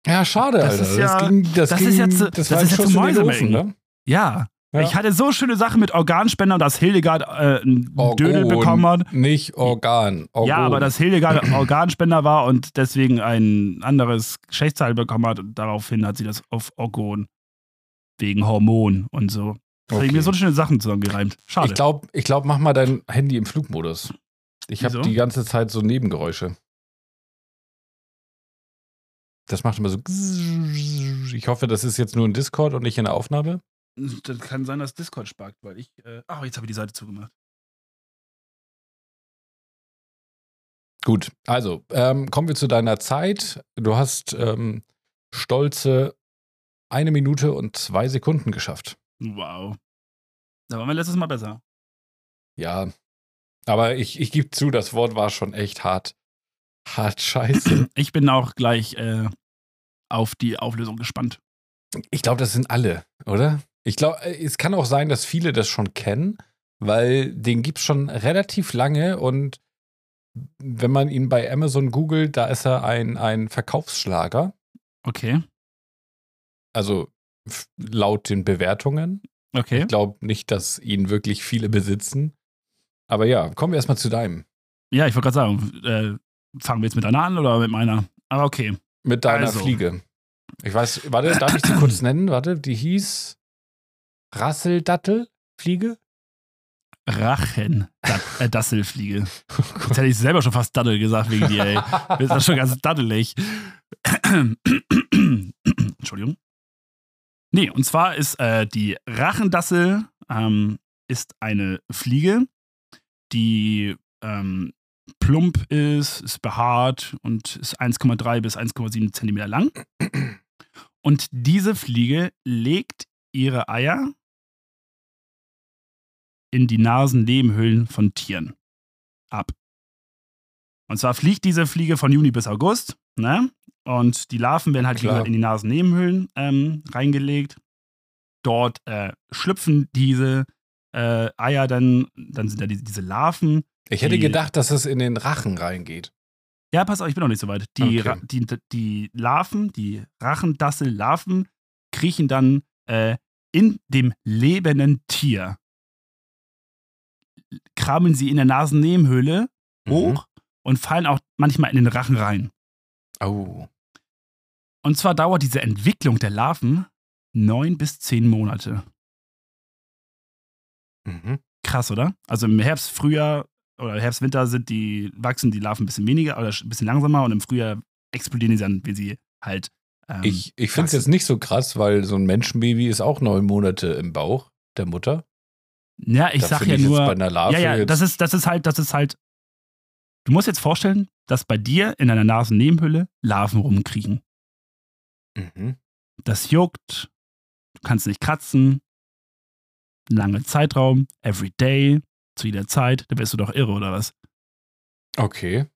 Ja, schade, Das Alter. ist ja- das ging, das das ging, ist jetzt- das, das ist jetzt Mäusemelken. Ne? Ja. Ja. Ich hatte so schöne Sachen mit Organspender, dass Hildegard äh, einen Dödel bekommen hat. Nicht Organ. Orgon. Ja, aber dass Hildegard Organspender war und deswegen ein anderes Geschlechtsteil bekommen hat und daraufhin hat sie das auf Orgon wegen Hormon und so. Da habe ich Okay. mir so schöne Sachen zusammengereimt. Schade. Ich glaube, ich glaub, mach mal dein Handy im Flugmodus. Ich habe die ganze Zeit so Nebengeräusche. Das macht immer so. Ich hoffe, das ist jetzt nur in Discord und nicht in der Aufnahme. das kann sein, dass Discord sparkt, weil ich. Äh, ach, jetzt habe ich die Seite zugemacht. Gut, also ähm, kommen wir zu deiner Zeit. Du hast ähm, stolze eine Minute und zwei Sekunden geschafft. Wow. Da waren wir letztes Mal besser. Ja, aber ich, ich gebe zu, das Wort war schon echt hart. Hart scheiße. Ich bin auch gleich äh, auf die Auflösung gespannt. Ich glaube, das sind alle, oder? Ich glaube, es kann auch sein, dass viele das schon kennen, weil den gibt es schon relativ lange und wenn man ihn bei Amazon googelt, da ist er ein, ein Verkaufsschlager. Okay. Also laut den Bewertungen. Okay. Ich glaube nicht, dass ihn wirklich viele besitzen. Aber ja, kommen wir erstmal zu deinem. Ja, ich wollte gerade sagen, äh, fangen wir jetzt mit einer an oder mit meiner? Aber okay. Mit deiner Also. Fliege. Ich weiß, warte, darf ich sie kurz nennen? Warte, die hieß Rasseldattelfliege? Rachen, äh, Dasselfliege. Jetzt hätte ich selber schon fast Daddel gesagt wegen dir, ey. Das schon ganz daddelig. Entschuldigung. Nee, und zwar ist äh, die Rachendassel ähm, ist eine Fliege, die ähm, plump ist, ist behaart und ist 1,3 bis 1,7 Zentimeter lang. Und diese Fliege legt ihre Eier in die Nasennebenhöhlen von Tieren ab. Und zwar fliegt diese Fliege von Juni bis August, ne? Und die Larven werden halt gesagt, in die Nasennebenhöhlen ähm, reingelegt. Dort äh, schlüpfen diese äh, Eier dann, dann sind da die, diese Larven. Ich hätte Die- gedacht, dass es in den Rachen reingeht. Ja, pass auf, ich bin noch nicht so weit. Die, Okay. Die, die Larven, die Rachendassel-Larven, kriechen dann äh, in dem lebenden Tier. Krabbeln sie in der Nasennebenhöhle hoch und fallen auch manchmal in den Rachen rein. Oh. Und zwar dauert diese Entwicklung der Larven neun bis zehn Monate. Mhm. Krass, oder? Also im Herbst, Frühjahr oder Herbst, Winter sind die, wachsen die Larven ein bisschen weniger oder ein bisschen langsamer und im Frühjahr explodieren die dann, wie sie halt. Ähm, Ich, ich finde es jetzt nicht so krass, weil so ein Menschenbaby ist auch neun Monate im Bauch der Mutter. Ja, ich Da sag ja ich nur. bei einer Larve ja, ja, das ist, das ist halt, das ist halt. Du musst jetzt vorstellen, dass bei dir in deiner Nasennebenhöhle Larven rumkriechen. Mhm. Das juckt, du kannst nicht kratzen, lange Zeitraum, every day, zu jeder Zeit, da wärst du doch irre, oder was? Okay.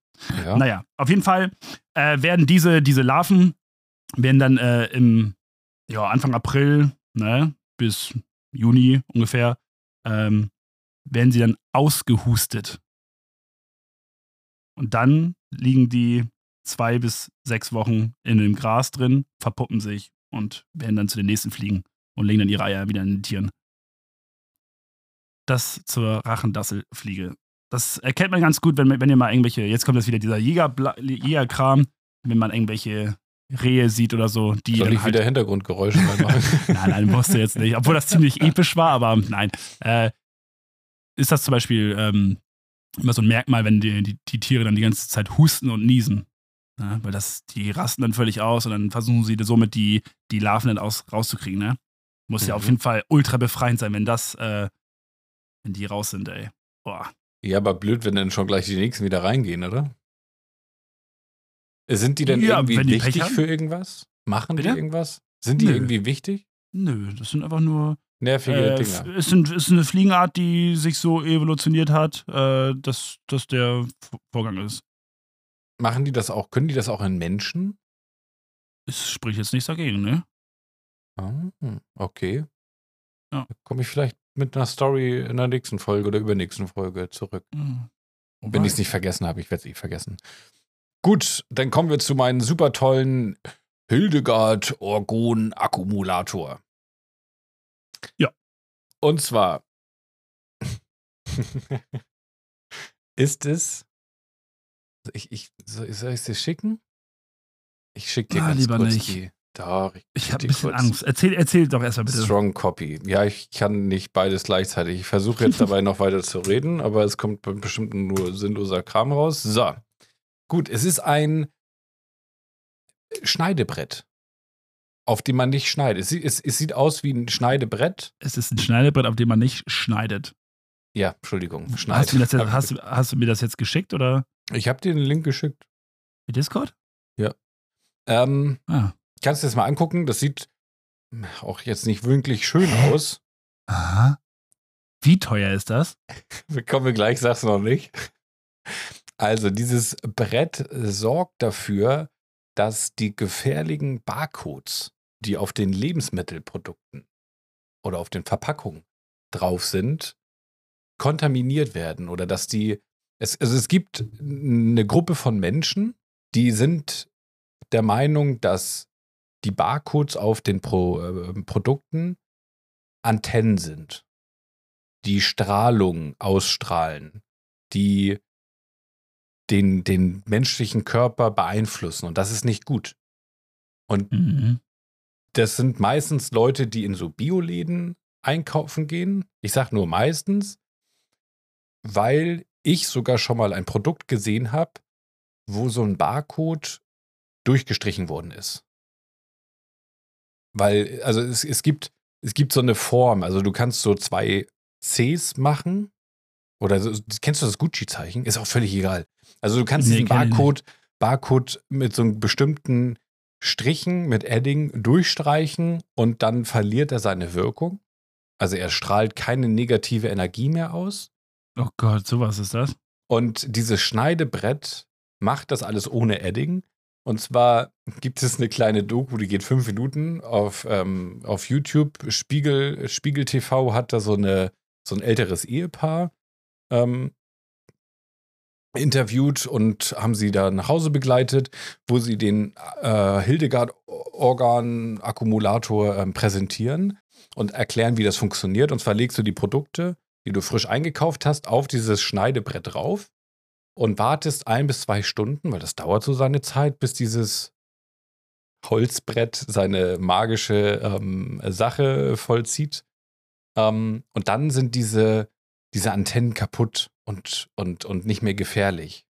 Ja. Naja, auf jeden Fall äh, werden diese, diese Larven werden dann äh, im ja, Anfang April ne, bis Juni ungefähr, ähm, werden sie dann ausgehustet. Und dann liegen die zwei bis sechs Wochen in dem Gras drin, verpuppen sich und werden dann zu den nächsten Fliegen und legen dann ihre Eier wieder in den Tieren. Das zur Rachendasselfliege. Das erkennt man ganz gut, wenn, wenn ihr mal irgendwelche, jetzt kommt das wieder dieser Jägerkram, wenn man irgendwelche Rehe sieht oder so, die Soll ich halt wieder Hintergrundgeräusche reinmachen? nein, nein, musst du jetzt nicht. Obwohl das ziemlich episch war, aber nein. Äh, ist das zum Beispiel ähm, immer so ein Merkmal, wenn die, die, die Tiere dann die ganze Zeit husten und niesen. Ne? Weil das, die rasten dann völlig aus und dann versuchen sie somit die, die Larven dann aus, rauszukriegen. Ne? Muss ja Mhm. auf jeden Fall ultra befreiend sein, wenn das, äh, wenn die raus sind, ey. Boah. ja, aber blöd, wenn dann schon gleich die nächsten wieder reingehen, oder? Sind die denn Ja, irgendwie die wichtig für irgendwas? Machen Bitte? die irgendwas? Sind die Nö. irgendwie wichtig? Nö, das sind einfach nur. Nervige Äh, Dinger. es sind, ist eine Fliegenart, die sich so evolutioniert hat, äh, dass das der Vorgang ist. Machen die das auch? Können die das auch in Menschen? Es spricht jetzt nichts dagegen, ne? Ah, okay. Ja. Komme ich vielleicht mit einer Story in der nächsten Folge oder übernächsten Folge zurück. Hm. Wenn ich es nicht vergessen habe, ich werde es eh vergessen. Gut, dann kommen wir zu meinem super tollen Hildegard Orgon Akkumulator. Ja. Und zwar ist es. Ich, ich, soll ich es dir schicken? Ich schicke dir Ah, ganz lieber kurz nicht. die. Doch, ich, Ich habe ein bisschen. Angst. Erzähl, erzähl doch erstmal bitte. Strong Copy. Ja, ich kann nicht beides gleichzeitig. Ich versuche jetzt dabei noch weiter zu reden, aber es kommt bestimmt nur sinnloser Kram raus. So. Gut, es ist ein Schneidebrett, auf dem man nicht schneidet. Es, sieht- es, es sieht aus wie ein Schneidebrett. Es ist ein Schneidebrett, auf dem man nicht schneidet. Ja, Entschuldigung. Hast du, jetzt, hast, hast du mir das jetzt geschickt oder Ich habe dir den Link geschickt. die Discord? Ähm, Ah. kannst du das mal angucken? Das sieht auch jetzt nicht wirklich schön Hä? aus. Aha. Wie teuer ist das? Kommen wir gleich, sag's noch nicht. Also, dieses Brett sorgt dafür, dass die gefährlichen Barcodes, die auf den Lebensmittelprodukten oder auf den Verpackungen drauf sind, kontaminiert werden oder dass die. Es, also es gibt eine Gruppe von Menschen, die sind der Meinung, dass die Barcodes auf den Pro, äh, Produkten Antennen sind die Strahlung ausstrahlen, die den, den menschlichen Körper beeinflussen. Und das ist nicht gut. Und Mhm. das sind meistens Leute, die in so Bioläden einkaufen gehen. Ich sage nur meistens, weil ich sogar schon mal ein Produkt gesehen habe, wo so ein Barcode durchgestrichen worden ist. Weil, also es, es gibt, es gibt so eine Form, also du kannst so zwei Cs machen. Oder so, kennst du das Gucci-Zeichen? Ist auch völlig egal. Also du kannst Nee, diesen Barcode, Barcode mit so einem bestimmten Strichen mit Edding durchstreichen und dann verliert er seine Wirkung. Also er strahlt keine negative Energie mehr aus. Oh Gott, sowas ist das. Und dieses Schneidebrett macht das alles ohne Edding. Und zwar gibt es eine kleine Doku, die geht fünf Minuten auf, ähm, auf YouTube. Spiegel, Spiegel TV hat da so, eine, so ein älteres Ehepaar ähm, interviewt und haben sie da nach Hause begleitet, wo sie den äh, Hildegard-Organ-Akkumulator ähm, präsentieren und erklären, wie das funktioniert. Und zwar legst du die Produkte, die du frisch eingekauft hast, auf dieses Schneidebrett drauf und wartest ein bis zwei Stunden, weil das dauert so seine Zeit, bis dieses Holzbrett seine magische ähm, Sache vollzieht. Ähm, und dann sind diese, diese Antennen kaputt und, und, und nicht mehr gefährlich.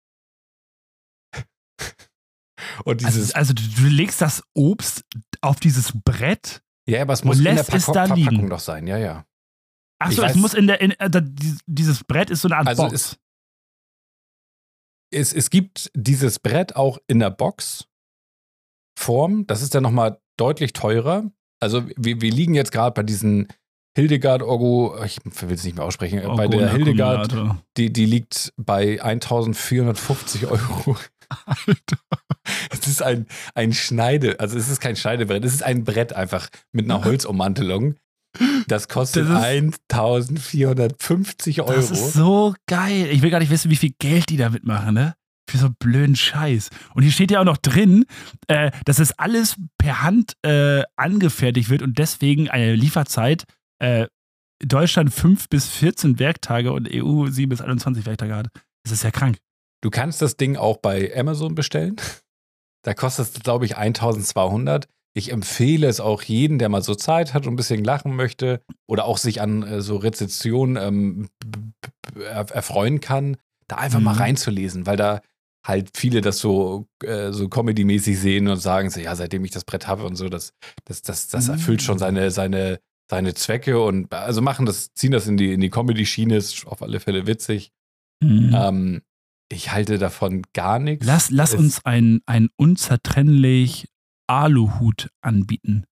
und dieses, Also, also du, legst das Obst auf dieses Brett. ja, aber es und muss in der Verpackung liegen. doch sein, ja, ja. Achso, es muss in der, in, äh, da- dies- dieses Brett ist so eine Art Also Box. es- Es, es gibt dieses Brett auch in der Box-Form. Das ist dann nochmal deutlich teurer. Also wir, wir liegen jetzt gerade bei diesen Hildegard Orgo, ich will es nicht mehr aussprechen, Orgo bei der Hildegard, die, die liegt bei 1450 Euro. Alter. Es ist ein, ein Schneide, also es ist kein Schneidebrett, es ist ein Brett einfach mit einer Holzummantelung. Das kostet das 1450 Euro. Das ist so geil. Ich will gar nicht wissen, wie viel Geld die damit machen, ne? Für so blöden Scheiß. Und hier steht ja auch noch drin, äh, dass es alles per Hand äh, angefertigt wird und deswegen eine Lieferzeit äh, Deutschland 5 bis 14 Werktage und EU 7 bis 21 Werktage hat. Das ist ja krank. Du kannst das Ding auch bei Amazon bestellen. Da kostet es, glaube ich, 1200. Ich empfehle es auch jedem, der mal so Zeit hat und ein bisschen lachen möchte oder auch sich an äh, so Rezessionen ähm, erfreuen kann, da einfach mhm. mal reinzulesen, weil da halt viele das so, äh, so Comedy-mäßig sehen und sagen so, ja, seitdem ich das Brett habe und so, das, das, das, das erfüllt schon seine, seine, seine Zwecke und also machen das, ziehen das in die, in die Comedy-Schiene, ist auf alle Fälle witzig. Mhm. Ähm, ich halte davon gar nichts. Lass, lass uns ein, ein unzertrennlich Aluhut anbieten.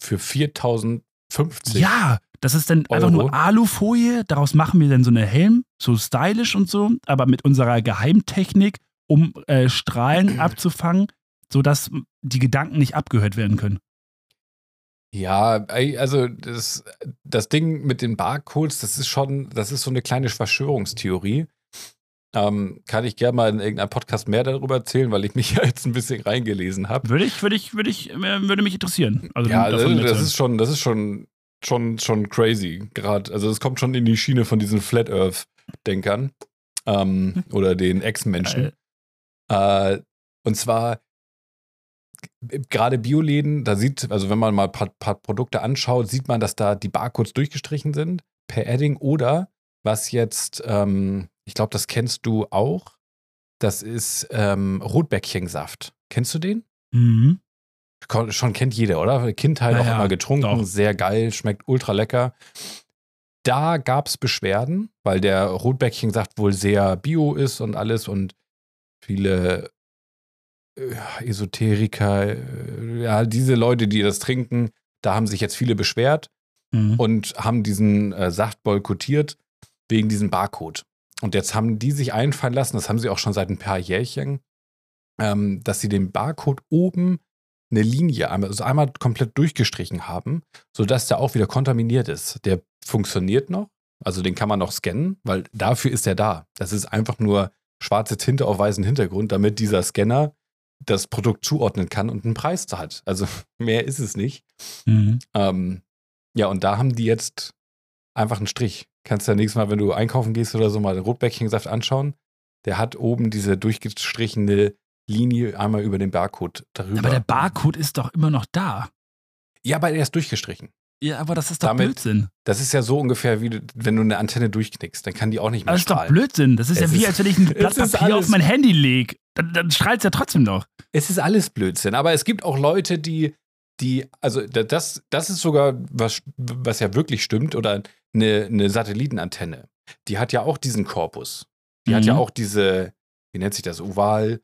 Für 4050. Ja, das ist dann Euro. einfach nur Alufolie. Daraus machen wir dann so eine Helm, so stylisch und so, aber mit unserer Geheimtechnik, um äh, Strahlen abzufangen, sodass die Gedanken nicht abgehört werden können. Ja, also das, das Ding mit den Barcodes, das ist schon, das ist so eine kleine Verschwörungstheorie. Ähm, kann ich gerne mal in irgendeinem Podcast mehr darüber erzählen, weil ich mich ja jetzt ein bisschen reingelesen habe. Würde ich, würde ich, würde ich, äh, würde mich interessieren. Also ja, das, das ist schon, das ist schon, schon, schon crazy. Gerade, also es kommt schon in die Schiene von diesen Flat Earth-Denkern ähm, oder den Ex-Menschen. Äh, und zwar gerade Bioläden, da sieht, also wenn man mal ein paar, paar Produkte anschaut, sieht man, dass da die Barcodes durchgestrichen sind per Adding oder was jetzt ähm, ich glaube, das kennst du auch. Das ist ähm, Rotbäckchensaft. Kennst du den? Mhm. Schon kennt jeder, oder? Kindheit naja, auch immer getrunken, doch. sehr geil, schmeckt ultra lecker. Da gab es Beschwerden, weil der Rotbäckchensaft wohl sehr bio ist und alles und viele äh, Esoteriker, äh, ja, diese Leute, die das trinken, da haben sich jetzt viele beschwert mhm. und haben diesen äh, Saft boykottiert wegen diesem Barcode. Und jetzt haben die sich einfallen lassen, das haben sie auch schon seit ein paar Jährchen, ähm, dass sie den Barcode oben eine Linie, also einmal komplett durchgestrichen haben, sodass der auch wieder kontaminiert ist. Der funktioniert noch, also den kann man noch scannen, weil dafür ist er da. Das ist einfach nur schwarze Tinte auf weißem Hintergrund, damit dieser Scanner das Produkt zuordnen kann und einen Preis hat. Also mehr ist es nicht. Mhm. Ähm, ja, und da haben die jetzt einfach einen Strich. Kannst du ja nächstes Mal, wenn du einkaufen gehst oder so, mal den Rotbäckchensaft anschauen. Der hat oben diese durchgestrichene Linie einmal über den Barcode darüber. Aber der Barcode ist doch immer noch da. Ja, aber er ist durchgestrichen. Ja, aber das ist doch Damit, Blödsinn. Das ist ja so ungefähr wie wenn du eine Antenne durchknickst, dann kann die auch nicht mehr Das ist doch Blödsinn. Das ist es ja wie, als wenn ich ein Blatt Papier auf mein Handy lege. Dann, dann strahlt es ja trotzdem noch. Es ist alles Blödsinn. Aber es gibt auch Leute, die, die, also das, das ist sogar was, was ja wirklich stimmt oder eine, eine Satellitenantenne. Die hat ja auch diesen Korpus. Die mhm. hat ja mhm. auch diese, wie nennt sich das, Oval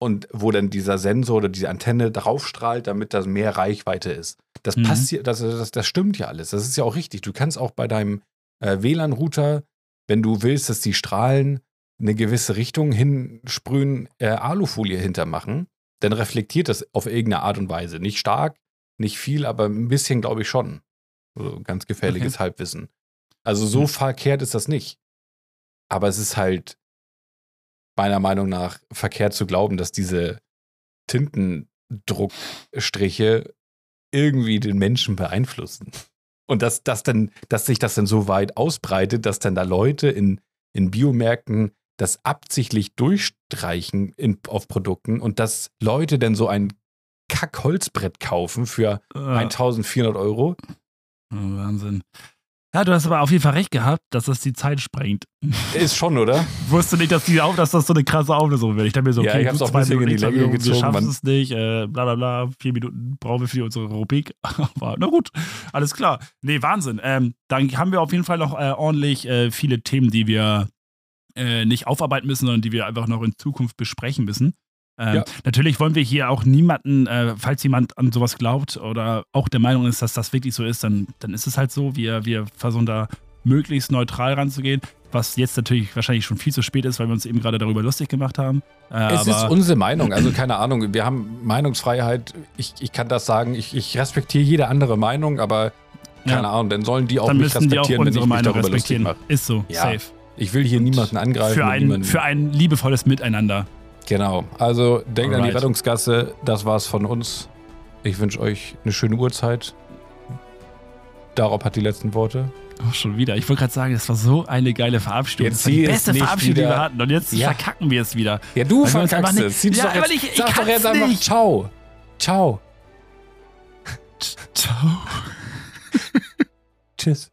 und wo dann dieser Sensor oder diese Antenne draufstrahlt, damit das mehr Reichweite ist. Das mhm. passiert, das, das, das stimmt ja alles. Das ist ja auch richtig. Du kannst auch bei deinem äh, WLAN-Router, wenn du willst, dass die Strahlen eine gewisse Richtung hinsprühen, äh, Alufolie hintermachen, dann reflektiert das auf irgendeine Art und Weise. Nicht stark, nicht viel, aber ein bisschen, glaube ich, schon. Also ganz gefährliches okay. Halbwissen. Also so mhm. verkehrt ist das nicht. Aber es ist halt meiner Meinung nach verkehrt zu glauben, dass diese Tintendruckstriche irgendwie den Menschen beeinflussen. Und dass, dass, dann, dass sich das dann so weit ausbreitet, dass dann da Leute in, in Biomärkten das absichtlich durchstreichen in, auf Produkten und dass Leute dann so ein Kack-Holzbrett kaufen für äh. 1400 Euro. Wahnsinn. Ja, du hast aber auf jeden Fall recht gehabt, dass das die Zeit sprengt. Ist schon, oder? Wusste nicht, dass, die auf, dass das so eine krasse Auflösung wird. Ich dachte mir so, okay, ja, ich hab's auch ein bisschen in die Länge gezogen. Wir schaffen es nicht, äh, bla bla bla, vier Minuten brauchen wir für unsere Rubrik. Aber na gut, alles klar. Nee, Wahnsinn. Ähm, dann haben wir auf jeden Fall noch äh, ordentlich äh, viele Themen, die wir äh, nicht aufarbeiten müssen, sondern die wir einfach noch in Zukunft besprechen müssen. Ähm, Ja. Natürlich wollen wir hier auch niemanden, äh, falls jemand an sowas glaubt oder auch der Meinung ist, dass das wirklich so ist, dann, dann ist es halt so. Wir, wir versuchen da möglichst neutral ranzugehen, was jetzt natürlich wahrscheinlich schon viel zu spät ist, weil wir uns eben gerade darüber lustig gemacht haben. Äh, Es ist unsere Meinung, also keine Ahnung. Wir haben Meinungsfreiheit. Ich, ich kann das sagen. Ich, ich respektiere jede andere Meinung, aber keine Ja. Ahnung, dann sollen die auch dann mich müssen die auch respektieren, wenn ich unsere mich Meinung respektieren. Ist so, Ja. safe. Ich will hier niemanden angreifen. Für ein, für ein liebevolles Miteinander. Genau. Also denkt an die Alright. Rettungsgasse. Das war's von uns. Ich wünsche euch eine schöne Uhrzeit. Darauf hat die letzten Worte. Oh, schon wieder. Ich wollte gerade sagen, das war so eine geile Verabschiedung. Jetzt das war die beste Verabschiedung, die wieder- wir hatten. Und jetzt Ja. verkacken wir es wieder. Ja, du verkackst es. Zieh's Ja, doch jetzt, ich- ich sag doch jetzt einfach nicht. Ciao. Ciao. Ciao. Tschüss.